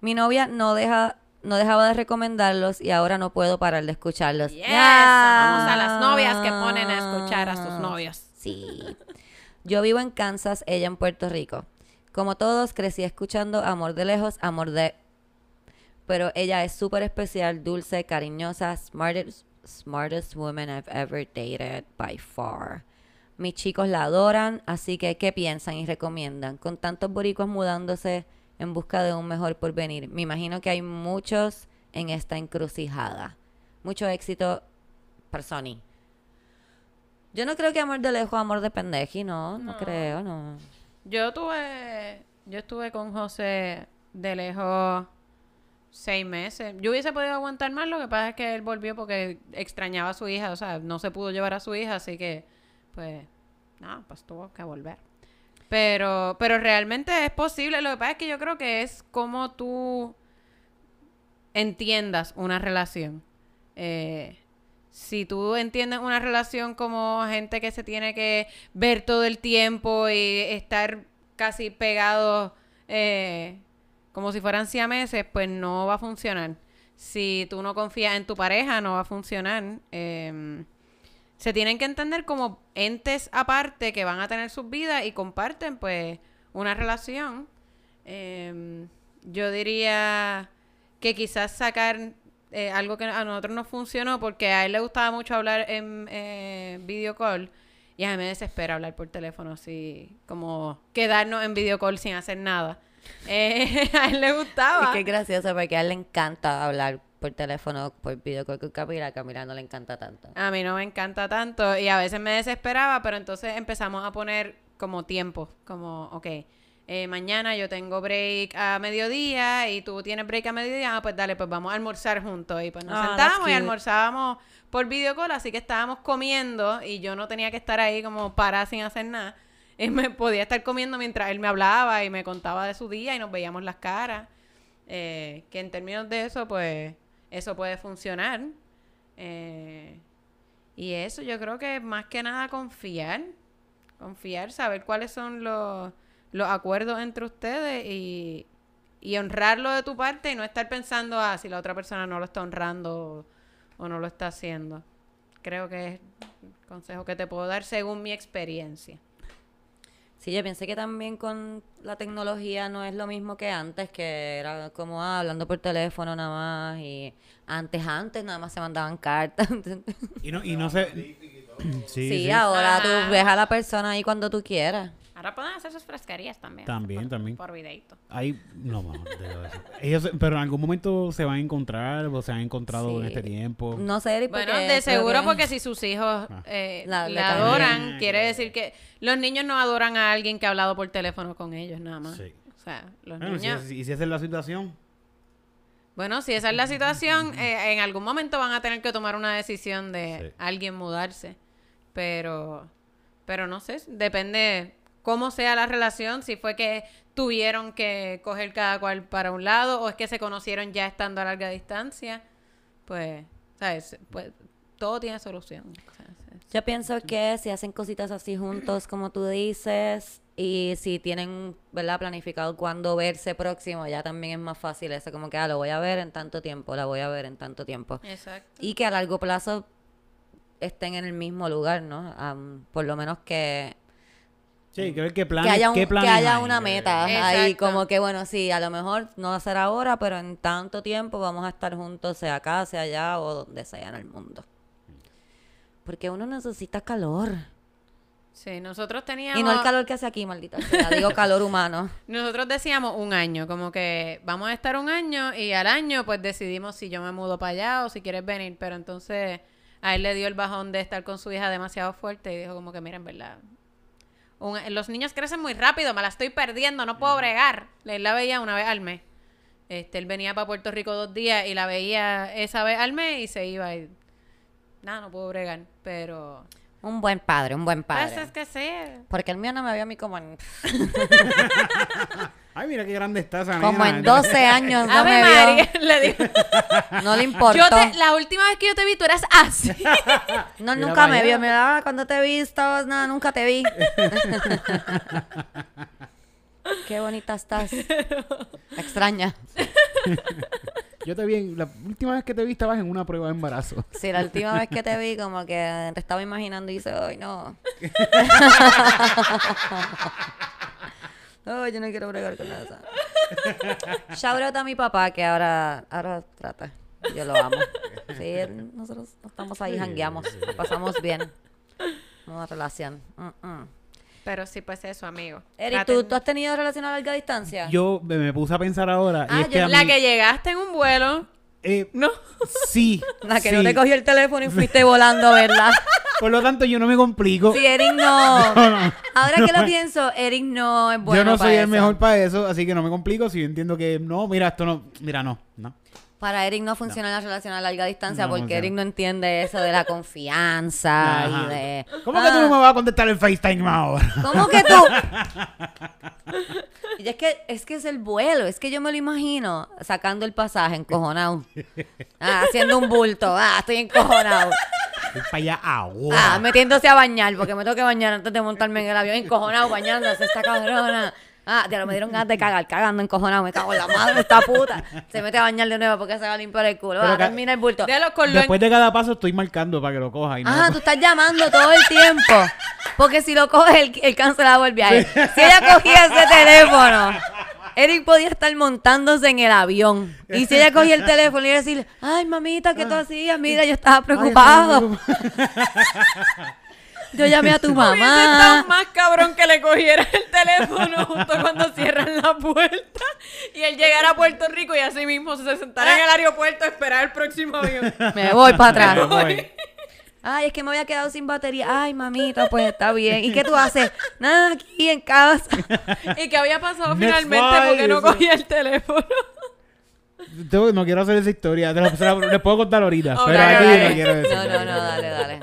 Mi novia no deja, no dejaba de recomendarlos y ahora no puedo parar de escucharlos. Yes, Ya. vamos a las novias que ponen a escuchar a sus novios. Sí. Yo vivo en Kansas, ella en Puerto Rico. Como todos, crecí escuchando Amor de Lejos, Amor de... Pero ella es súper especial, dulce, cariñosa, smartest, smartest woman I've ever dated by far. Mis chicos la adoran, así que ¿qué piensan y recomiendan? Con tantos boricuas mudándose en busca de un mejor porvenir. Me imagino que hay muchos en esta encrucijada. Mucho éxito, Personi. Yo no creo que amor de lejos, amor de pendeji, no, no, creo, no. Yo tuve, yo estuve con José de lejos seis meses. Yo hubiese podido aguantar más, lo que pasa es que él volvió porque extrañaba a su hija, o sea, no se pudo llevar a su hija, así que, pues, nada, pues tuvo que volver. Pero, pero realmente es posible. Lo que pasa es que yo creo que es como tú entiendas una relación. Eh, si tú entiendes una relación como gente que se tiene que ver todo el tiempo y estar casi pegados eh, como si fueran siameses, pues no va a funcionar. Si tú no confías en tu pareja, no va a funcionar. Em, se tienen que entender como entes aparte que van a tener sus vidas y comparten pues una relación. Em, yo diría que quizás sacar eh, algo que a nosotros nos funcionó porque a él le gustaba mucho hablar en eh, video call y a mí me desespera hablar por teléfono así como quedarnos en video call sin hacer nada. Eh, a él le gustaba. Es que es gracioso porque a él le encanta hablar por teléfono, por videocall con Camila. A Camila no le encanta tanto. A mí no me encanta tanto y a veces me desesperaba, pero entonces empezamos a poner como tiempo, como, ok, eh, mañana yo tengo break a mediodía y tú tienes break a mediodía, ah, pues dale, pues vamos a almorzar juntos. Y pues nos Ah, sentábamos y almorzábamos por videocall, así que estábamos comiendo y yo no tenía que estar ahí como parada sin hacer nada. Y me podía estar comiendo mientras él me hablaba y me contaba de su día y nos veíamos las caras. Eh, que en términos de eso, pues, eso puede funcionar. Eh, y eso yo creo que más que nada confiar. Confiar, saber cuáles son los, los acuerdos entre ustedes y, y honrarlo de tu parte y no estar pensando, ah, si la otra persona no lo está honrando o, o no lo está haciendo. Creo que es el consejo que te puedo dar según mi experiencia. Sí, yo pensé que también con la tecnología no es lo mismo que antes, que era como ah, hablando por teléfono nada más. Y antes, antes nada más se mandaban cartas. Y no, y no sé. Sí, sí, sí. ahora Ajá. tú ves a la persona ahí cuando tú quieras. Ahora pueden hacer sus fresquerías también. También, por, también. Por videito. Hay, no, eso. Ellos, pero en algún momento se van a encontrar o se han encontrado en este tiempo. No sé, Bueno, de seguro que- porque si sus hijos Ah. eh, La- adoran, bien. quiere decir que los niños no adoran a alguien que ha hablado por teléfono con ellos nada más. Sí. O sea, los Bueno, si niños... y si esa es la situación, Bueno, si esa es la situación, eh, en algún momento van a tener que tomar una decisión de Sí. alguien mudarse. Pero, pero no sé, depende cómo sea la relación, si fue que tuvieron que coger cada cual para un lado o es que se conocieron ya estando a larga distancia, pues, ¿sabes? Pues todo tiene solución. Yo pienso que si hacen cositas así juntos, como tú dices, y si tienen, ¿verdad? Planificado cuándo verse próximo, ya también es más fácil eso, como que, ah, lo voy a ver en tanto tiempo, la voy a ver en tanto tiempo. Exacto. Y que a largo plazo estén en el mismo lugar, ¿no? Am, por lo menos que, sí, creo que que planes, haya, un- ¿qué que haya hay? una meta ahí, como que, bueno, sí, a lo mejor no va a ser ahora, pero en tanto tiempo vamos a estar juntos, sea acá, sea allá o donde sea en el mundo. Porque uno necesita calor. Sí, nosotros teníamos... Y no el calor que hace aquí, maldita sea. Digo calor humano. Nosotros decíamos un año, como que vamos a estar un año y al año pues decidimos si yo me mudo para allá o si quieres venir, pero entonces a él le dio el bajón de estar con su hija demasiado fuerte y dijo como que miren, verdad, un- los niños crecen muy rápido, me la estoy perdiendo, no puedo bregar. Él la veía una vez al mes. Este, él venía para Puerto Rico dos días y la veía esa vez al mes y se iba y nada, no puedo bregar, pero Un buen padre, un buen pues padre. es que sí. Porque el mío no me vio a mí como en, Ay, mira qué grande está esa como nena. en 12 años. No Ave me María, vio. le dijo. No le importó. Yo te, la última vez que yo te vi, tú eras así. No, Mira nunca para me allá. vio. Mira, ah, cuando te vi, estabas, nada, nunca te vi. Qué bonita estás. Extraña. Yo te vi, en- la última vez que te vi estabas en una prueba de embarazo. Sí, la última vez que te vi, como que te estaba imaginando y dice, ay, no. Ay, yo no quiero bregar con eso. Shout out a mi papá, que ahora, ahora trata. Yo lo amo. Sí, él- nosotros estamos ahí, jangueamos, la pasamos bien. Una relación. Mm, mm. Pero sí, pues eso, amigo. Eric, ¿tú, ¿tú has tenido relación a larga distancia? Yo me, me puse a pensar ahora. y Ah, es yo- que a La mí- que llegaste en un vuelo. eh, No. sí. La que sí. no te cogió el teléfono y fuiste volando, ¿verdad? Por lo tanto, yo no me complico. Sí, Eric no. Ahora que lo pienso, Eric no es bueno yo no para soy el eso. mejor para eso, así que no me complico. Si yo entiendo que no, mira, esto no. Mira, no. no. Para Eric no funciona la relación a larga distancia No porque funciona. Eric no entiende eso de la confianza Ajá. y de... ¿Cómo que tú Ah, no me vas a contestar el FaceTime ahora? ¿Cómo que tú? y es que, es que es el vuelo, es que yo me lo imagino sacando el pasaje encojonado. Ah, haciendo un bulto, ah, estoy encojonado. Voy para allá ahora. Ah, metiéndose a bañar, porque me tengo que bañar antes de montarme en el avión, encojonado, bañándose, esta cabrona. Ah, ya lo me dieron ganas de cagar, cagando, encojonado, me cago en la madre de esta puta. Se mete a bañar de nuevo porque se va a limpiar el culo. Ah, ca- termina el bulto. Déjalo con lo Después de cada paso estoy marcando para que lo coja. Y no Ah, tú estás llamando todo el tiempo. Porque si lo coges, el, el cancelado el viaje. Si ella cogía ese teléfono, Eric podía estar montándose en el avión. Y si ella cogía el teléfono y iba a decir, ay, mamita, ¿qué tú hacías? Mira, yo estaba preocupado. Yo llamé a tu mamá. más cabrón que le cogiera el teléfono justo cuando cierran la puerta y él llegara a Puerto Rico y así mismo se sentara en el aeropuerto a esperar el próximo avión. Me voy para Me atrás. voy. Ay, es que me había quedado sin batería. Ay, mamita, pues está bien. ¿Y qué tú haces? Nada, aquí en casa. ¿Y qué había pasado Next finalmente porque no eso. cogía el teléfono? No quiero hacer esa historia. Les puedo contar ahorita. Ok, pero aquí dale. no quiero decir. No, no, no, dale, dale.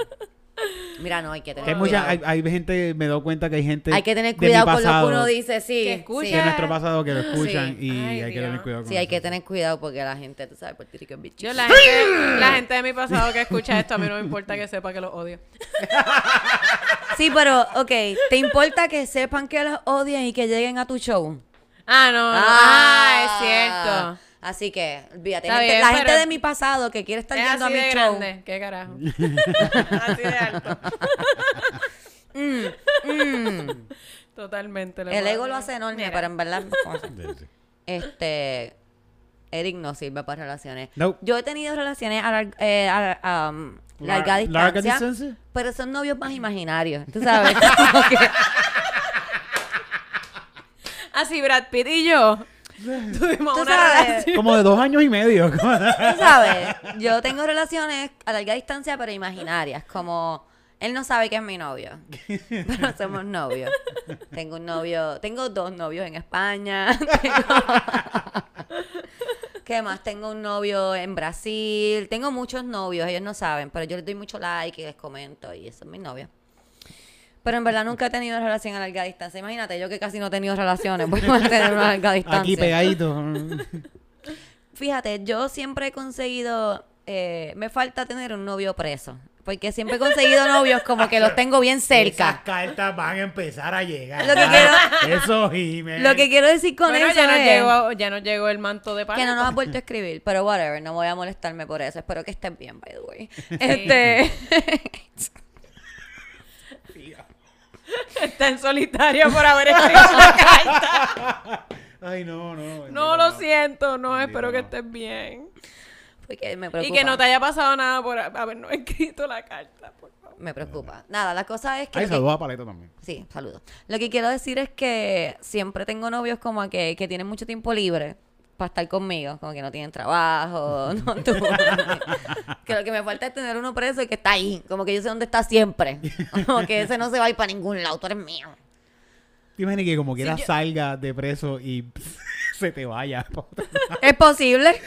Mira, no, hay que tener Que hay, mucha, cuidado. hay, hay gente, me doy cuenta que hay gente. Hay que tener cuidado con lo que uno dice, sí. Que escucha. De nuestro pasado que lo escuchan Sí. y Ay, hay que tener cuidado con Sí, hay eso. que tener cuidado porque la gente, tú sabes, Puerto Rico es bicho. Yo, la gente, la gente de mi pasado que escucha esto, a mí no me importa que sepa que los odio. Sí, pero, ok, ¿te importa que sepan que los odian y que lleguen a tu show? Ah, no, no. Ah, es cierto. Así que, olvídate. Está gente- bien, la gente de mi pasado que quiere estar Es yendo a así mi de show. grande. ¿Qué carajo? así de alto. Totalmente. lo El puedo ego lo hace enorme, Mira. pero en verdad, ¿cómo se- Sí, sí. este, Eric no sirve para relaciones. No. Yo he tenido relaciones a, eh, a- um, larga Lar- distancia, larga distancia. pero son novios más imaginarios, tú sabes. Así Brad Pitt y yo tuvimos una sabes. relación. Como de dos años y medio. Tú sabes, yo tengo relaciones a larga distancia, pero imaginarias. Como él no sabe que es mi novio, pero somos novios. Tengo un novio, tengo dos novios en España. tengo- ¿Qué más? Tengo un novio en Brasil. Tengo muchos novios, ellos no saben, pero yo les doy mucho like y les comento y esos son mis novios. Pero en verdad nunca he tenido relación a larga distancia. Imagínate, yo que casi no he tenido relaciones, voy a tener una larga distancia. Aquí pegadito. Fíjate, yo siempre he conseguido, eh, me falta tener un novio preso, porque siempre he conseguido novios como que los tengo bien Esas cerca. cartas van a empezar a llegar. Lo que quiero- Eso, Jiménez. Lo que quiero decir con Bueno, eso ya es llegó, ya nos llegó el manto de que no nos has vuelto a escribir, pero whatever, no voy a molestarme por eso. Espero que estés bien, by the way. Este, Está en solitario por haber escrito la carta. Ay, no, no. No, lo siento. No, Bendito, espero que estés bien. porque me Y preocupa. que no te haya pasado nada por habernos escrito la carta, por favor. Me preocupa. Nada, la cosa es que... Ay, que- saludos a Paleta también. Sí, saludos. Lo que quiero decir es que siempre tengo novios como que, que tienen mucho tiempo libre para estar conmigo, como que no tienen trabajo, no que lo que me falta es tener uno preso y que está ahí, como que yo sé dónde está siempre, como que ese no se va a ir para ningún lado, tú eres mío. ¿Te imaginas que como quiera yo- salga de preso y se te vaya? Es posible.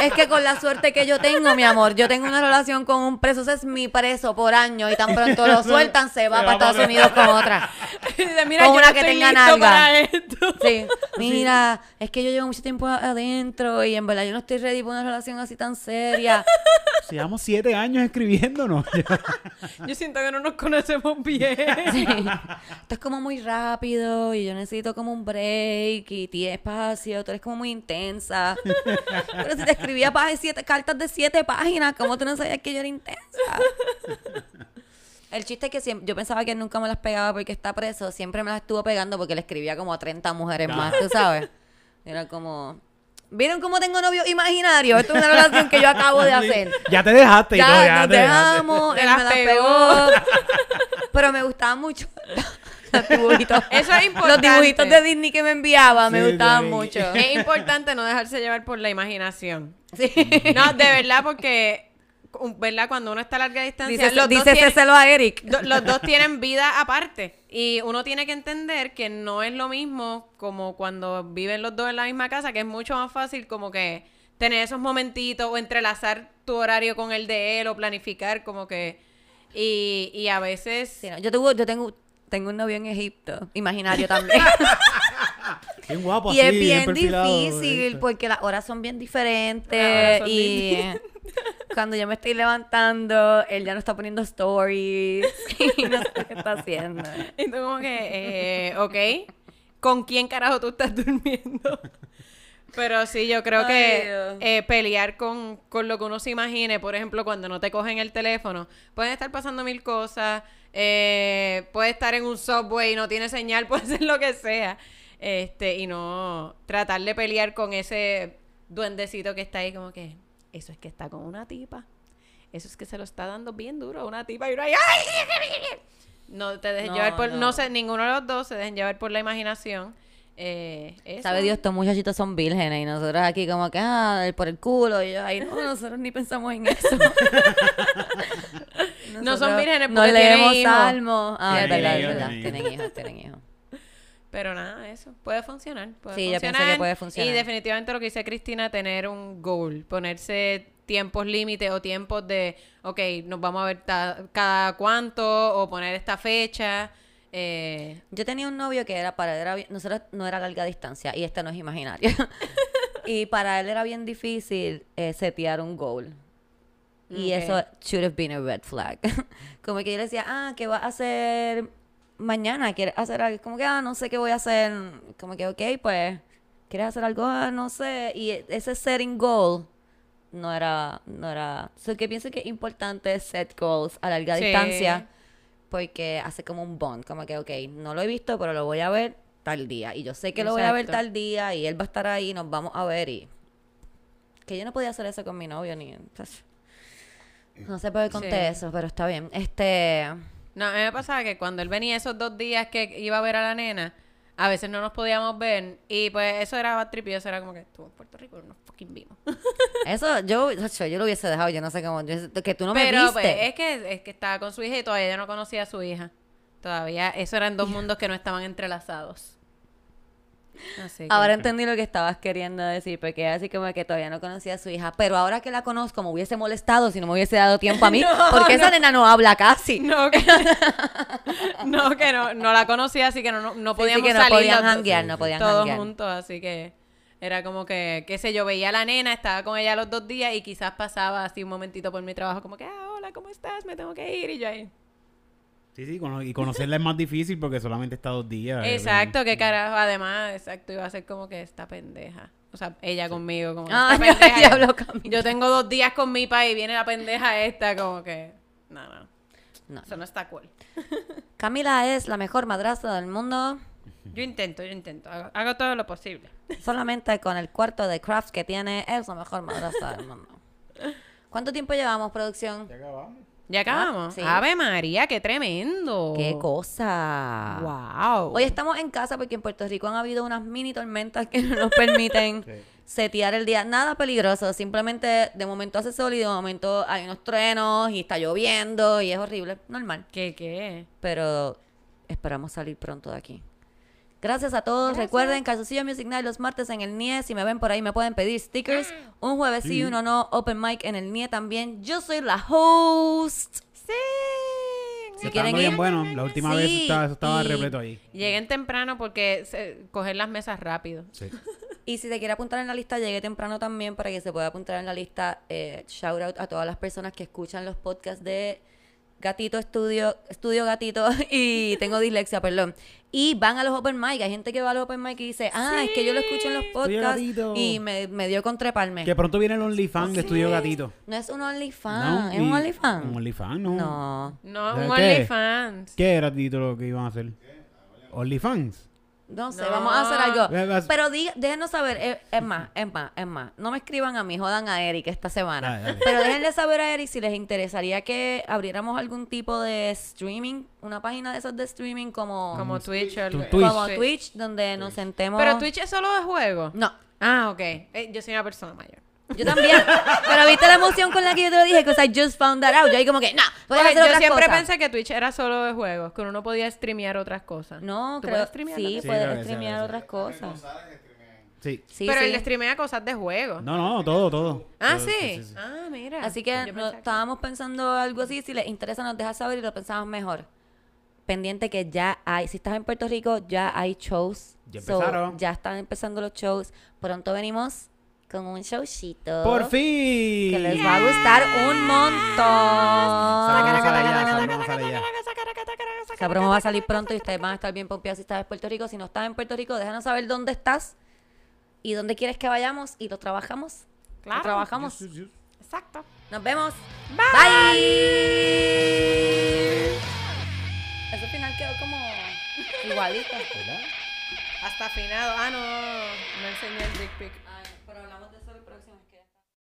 es que con la suerte que yo tengo, mi amor, yo tengo una relación con un preso, ese es mi preso por año y tan pronto lo sueltan, se va Se va para Estados Unidos con otra. Dice, Mira, Con yo una no que estoy tenga nalga. esto. Sí, mira, es que yo llevo mucho tiempo adentro y en verdad yo no estoy ready para una relación así tan seria. Llevamos siete años escribiéndonos. Yo siento que no nos conocemos bien. Sí. Esto es como muy rápido y yo necesito como un break y espacio, tú eres como muy intensa. Pero si te escribía siete, cartas de siete páginas, ¿cómo tú no sabías que yo era intensa? El chiste es que siempre, yo pensaba que él nunca me las pegaba porque está preso, siempre me las estuvo pegando porque le escribía como a 30 mujeres más, tú sabes. Era como, ¿vieron cómo tengo novio imaginario? Esto es una relación que yo acabo de hacer. ya te dejaste y todo, Ya, ya nos te dejaste. dejamos, Te él me las pegó. Pero me gustaban mucho los dibujitos. Eso es Los importante. dibujitos de Disney que me enviaba me Sí, gustaban mucho. Es importante no dejarse llevar por la imaginación. Sí. No, de verdad, porque, ¿verdad? Cuando uno está a larga distancia, Dice, los, dos tienen, a Eric. do- los dos tienen vida aparte. Y uno tiene que entender que no es lo mismo como cuando viven los dos en la misma casa, que es mucho más fácil como que tener esos momentitos o entrelazar tu horario con el de él o planificar como que... Y, y a veces... Sí, no, yo, tuve- yo tengo, tengo un novio en Egipto, imaginario también. Bien guapo y así, es bien difícil porque las horas son bien diferentes son y Cuando yo me estoy levantando, él ya no está poniendo stories y no sé qué está haciendo. Y tú como que, eh, ok, ¿con quién carajo tú estás durmiendo? Pero sí, yo creo Ay, que eh, pelear con, con lo que uno se imagine, por ejemplo, cuando no te cogen el teléfono, pueden estar pasando mil cosas, eh, puede estar en un subway y no tiene señal, puede ser lo que sea, este, y no tratar de pelear con ese duendecito que está ahí como que, eso es que está con una tipa, eso es que se lo está dando bien duro a una tipa y uno ahí, ¡ay! No te dejes No, llevar por, no. no. sé, ninguno de los dos se dejen llevar por la imaginación. Eh, eso. Sabe Dios, estos muchachitos son vírgenes y nosotros aquí como que, ah, por el culo. Y yo, ay, no, nosotros ni pensamos en eso. No son vírgenes No porque tienen leemos hijos. salmos. Ah, es verdad, es verdad. tienen hijos, tienen hijos. Pero nada, eso puede funcionar. Puede Sí, yo pienso funcionar. que puede funcionar. Y definitivamente lo que dice Cristina, tener un goal, ponerse tiempos límites o tiempos de, ok, nos vamos a ver cada cuánto o poner esta fecha. Eh, Yo tenía un novio que era para él, era nosotros no era larga distancia y este no es imaginario. y para él era bien difícil eh, setear un goal. Y eso should have been a red flag. como que yo le decía, ah, ¿qué vas a hacer mañana? ¿Quieres hacer algo? Como que, ah, no sé qué voy a hacer. Como que, ok, pues, ¿quieres hacer algo? Ah, no sé. Y ese setting goal no era, no era. So que pienso que es importante set goals a larga Sí. distancia porque hace como un bond, como que, ok, no lo he visto, pero lo voy a ver tal día. Y yo sé que lo voy a ver tal día y él va a estar ahí, nos vamos a ver y... Que yo no podía hacer eso con mi novio ni... No sé por qué conté Sí. eso, pero está bien. Este... no, a mí me pasaba que cuando él venía esos dos días que iba a ver a la nena, a veces no nos podíamos ver. Y pues eso era trippy, eso era como que estuvo en Puerto Rico, no fucking vimos. Eso yo, yo, yo lo hubiese dejado, yo no sé cómo... yo- que tú no me Pero viste. pues, es que es que estaba con su hija y todavía yo no conocía a su hija. Todavía, eso eran dos mundos que no estaban entrelazados. Así Ahora entendí lo que estabas queriendo decir, porque así como que todavía no conocía a su hija. Pero ahora que la conozco, me hubiese molestado si no me hubiese dado tiempo a mí. porque esa nena no habla casi. No, que no, que no, no la conocía, así que no, no, Sí, sí, podíamos que no salir podían janguear, no podían todos juntos, así que era como que, qué sé yo, veía a la nena, estaba con ella los dos días y quizás pasaba así un momentito por mi trabajo como que, ah, hola, ¿cómo estás? Me tengo que ir y yo ahí. Sí, sí, cono- y conocerla es más difícil porque solamente está dos días. eh, Exacto, qué carajo, además, exacto, iba a ser como que esta pendeja. O sea, ella conmigo, como Ah, esta yo- pendeja. yo tengo dos días con mi pa y viene la pendeja esta, como que, no, no, No. eso no está cool. Camila es la mejor madrastra del mundo. Yo intento, yo intento, hago, hago todo lo posible. Solamente con el cuarto de craft que tiene, es la mejor madrastra del mundo. ¿Cuánto tiempo llevamos, producción? ¿Ya acabamos? Sí. Ave María, qué tremendo. ¡Qué cosa! Wow. Hoy estamos en casa porque en Puerto Rico han habido unas mini tormentas que no nos permiten setear el día. Nada peligroso, simplemente de momento hace sol y de momento hay unos truenos y está lloviendo y es horrible, normal. ¿Qué, qué? Pero esperamos salir pronto de aquí. Gracias a todos. Recuerden, Calzoncillo Music Night los martes en el NIE. Si me ven por ahí, me pueden pedir stickers. Un jueves sí, uno no. Open mic en el NIE también. Yo soy la host. Sí. Si Está quieren bien ir, bueno. La última Sí, vez estaba, eso estaba repleto ahí. Lleguen temprano porque se, coger las mesas rápido. Sí. Y si se quiere apuntar en la lista, llegue temprano también para que se pueda apuntar en la lista. Eh, shout out a todas las personas que escuchan los podcasts de Gatito Estudio, Estudio Gatito y tengo dislexia, perdón. Y van a los open mic. Hay gente que va a los open mic y dice, ah, es que yo lo escucho en los podcasts y me, me dio con treparme. Que pronto viene el OnlyFans de Estudio Gatito. No es un OnlyFans, ¿No? es un OnlyFans. Un OnlyFans, no. No, No, ¿De un qué? OnlyFans. ¿Qué era, Tito, lo que iban a hacer? OnlyFans. No sé, No. vamos a hacer algo. Pero diga- déjenos saber, eh, es más, es más, es más. No me escriban a mí, jodan a Eric esta semana. Dale, dale. Pero déjenle saber a Eric si les interesaría que abriéramos algún tipo de streaming, una página de esas de streaming como, Como Twitch o algo. Tu- Twitch. como Twitch, donde nos sentemos. Pero Twitch es solo de juego. No, Ah, ok. Eh, yo soy una persona mayor. Yo también. Pero viste la emoción con la que yo te lo dije, because I just found that out. Yo ahí como que, no, puedes Porque hacer yo otras siempre cosas. pensé que Twitch era solo de juegos, que uno no podía streamear otras cosas. No, ¿Tú creo, puedes streamear sí? Sí, puedes que sí, streamear sí. otras cosas. Sí. Sí, Pero sí. él streamea cosas de juegos. No, no, todo, todo. Ah, Todo, ¿sí? Ah, mira. Así que no- que- estábamos pensando algo así. Si les interesa, nos deja saber y lo pensamos mejor. Pendiente que ya hay, si estás en Puerto Rico, ya hay shows. Ya So, empezaron. ya están empezando los shows. Pronto venimos con un showcito. ¡Por fin! Que les va a gustar un montón. Esa promo va a salir pronto y ustedes van a estar bien pompeados si estás en Puerto Rico. Si no estás en Puerto Rico, déjanos saber dónde estás y dónde quieres que vayamos y lo trabajamos. Claro. Lo trabajamos. Exacto. Nos vemos. Bye. Ese final quedó como igualito. Hasta afinado. Ah, no. No enseñé el dick pic.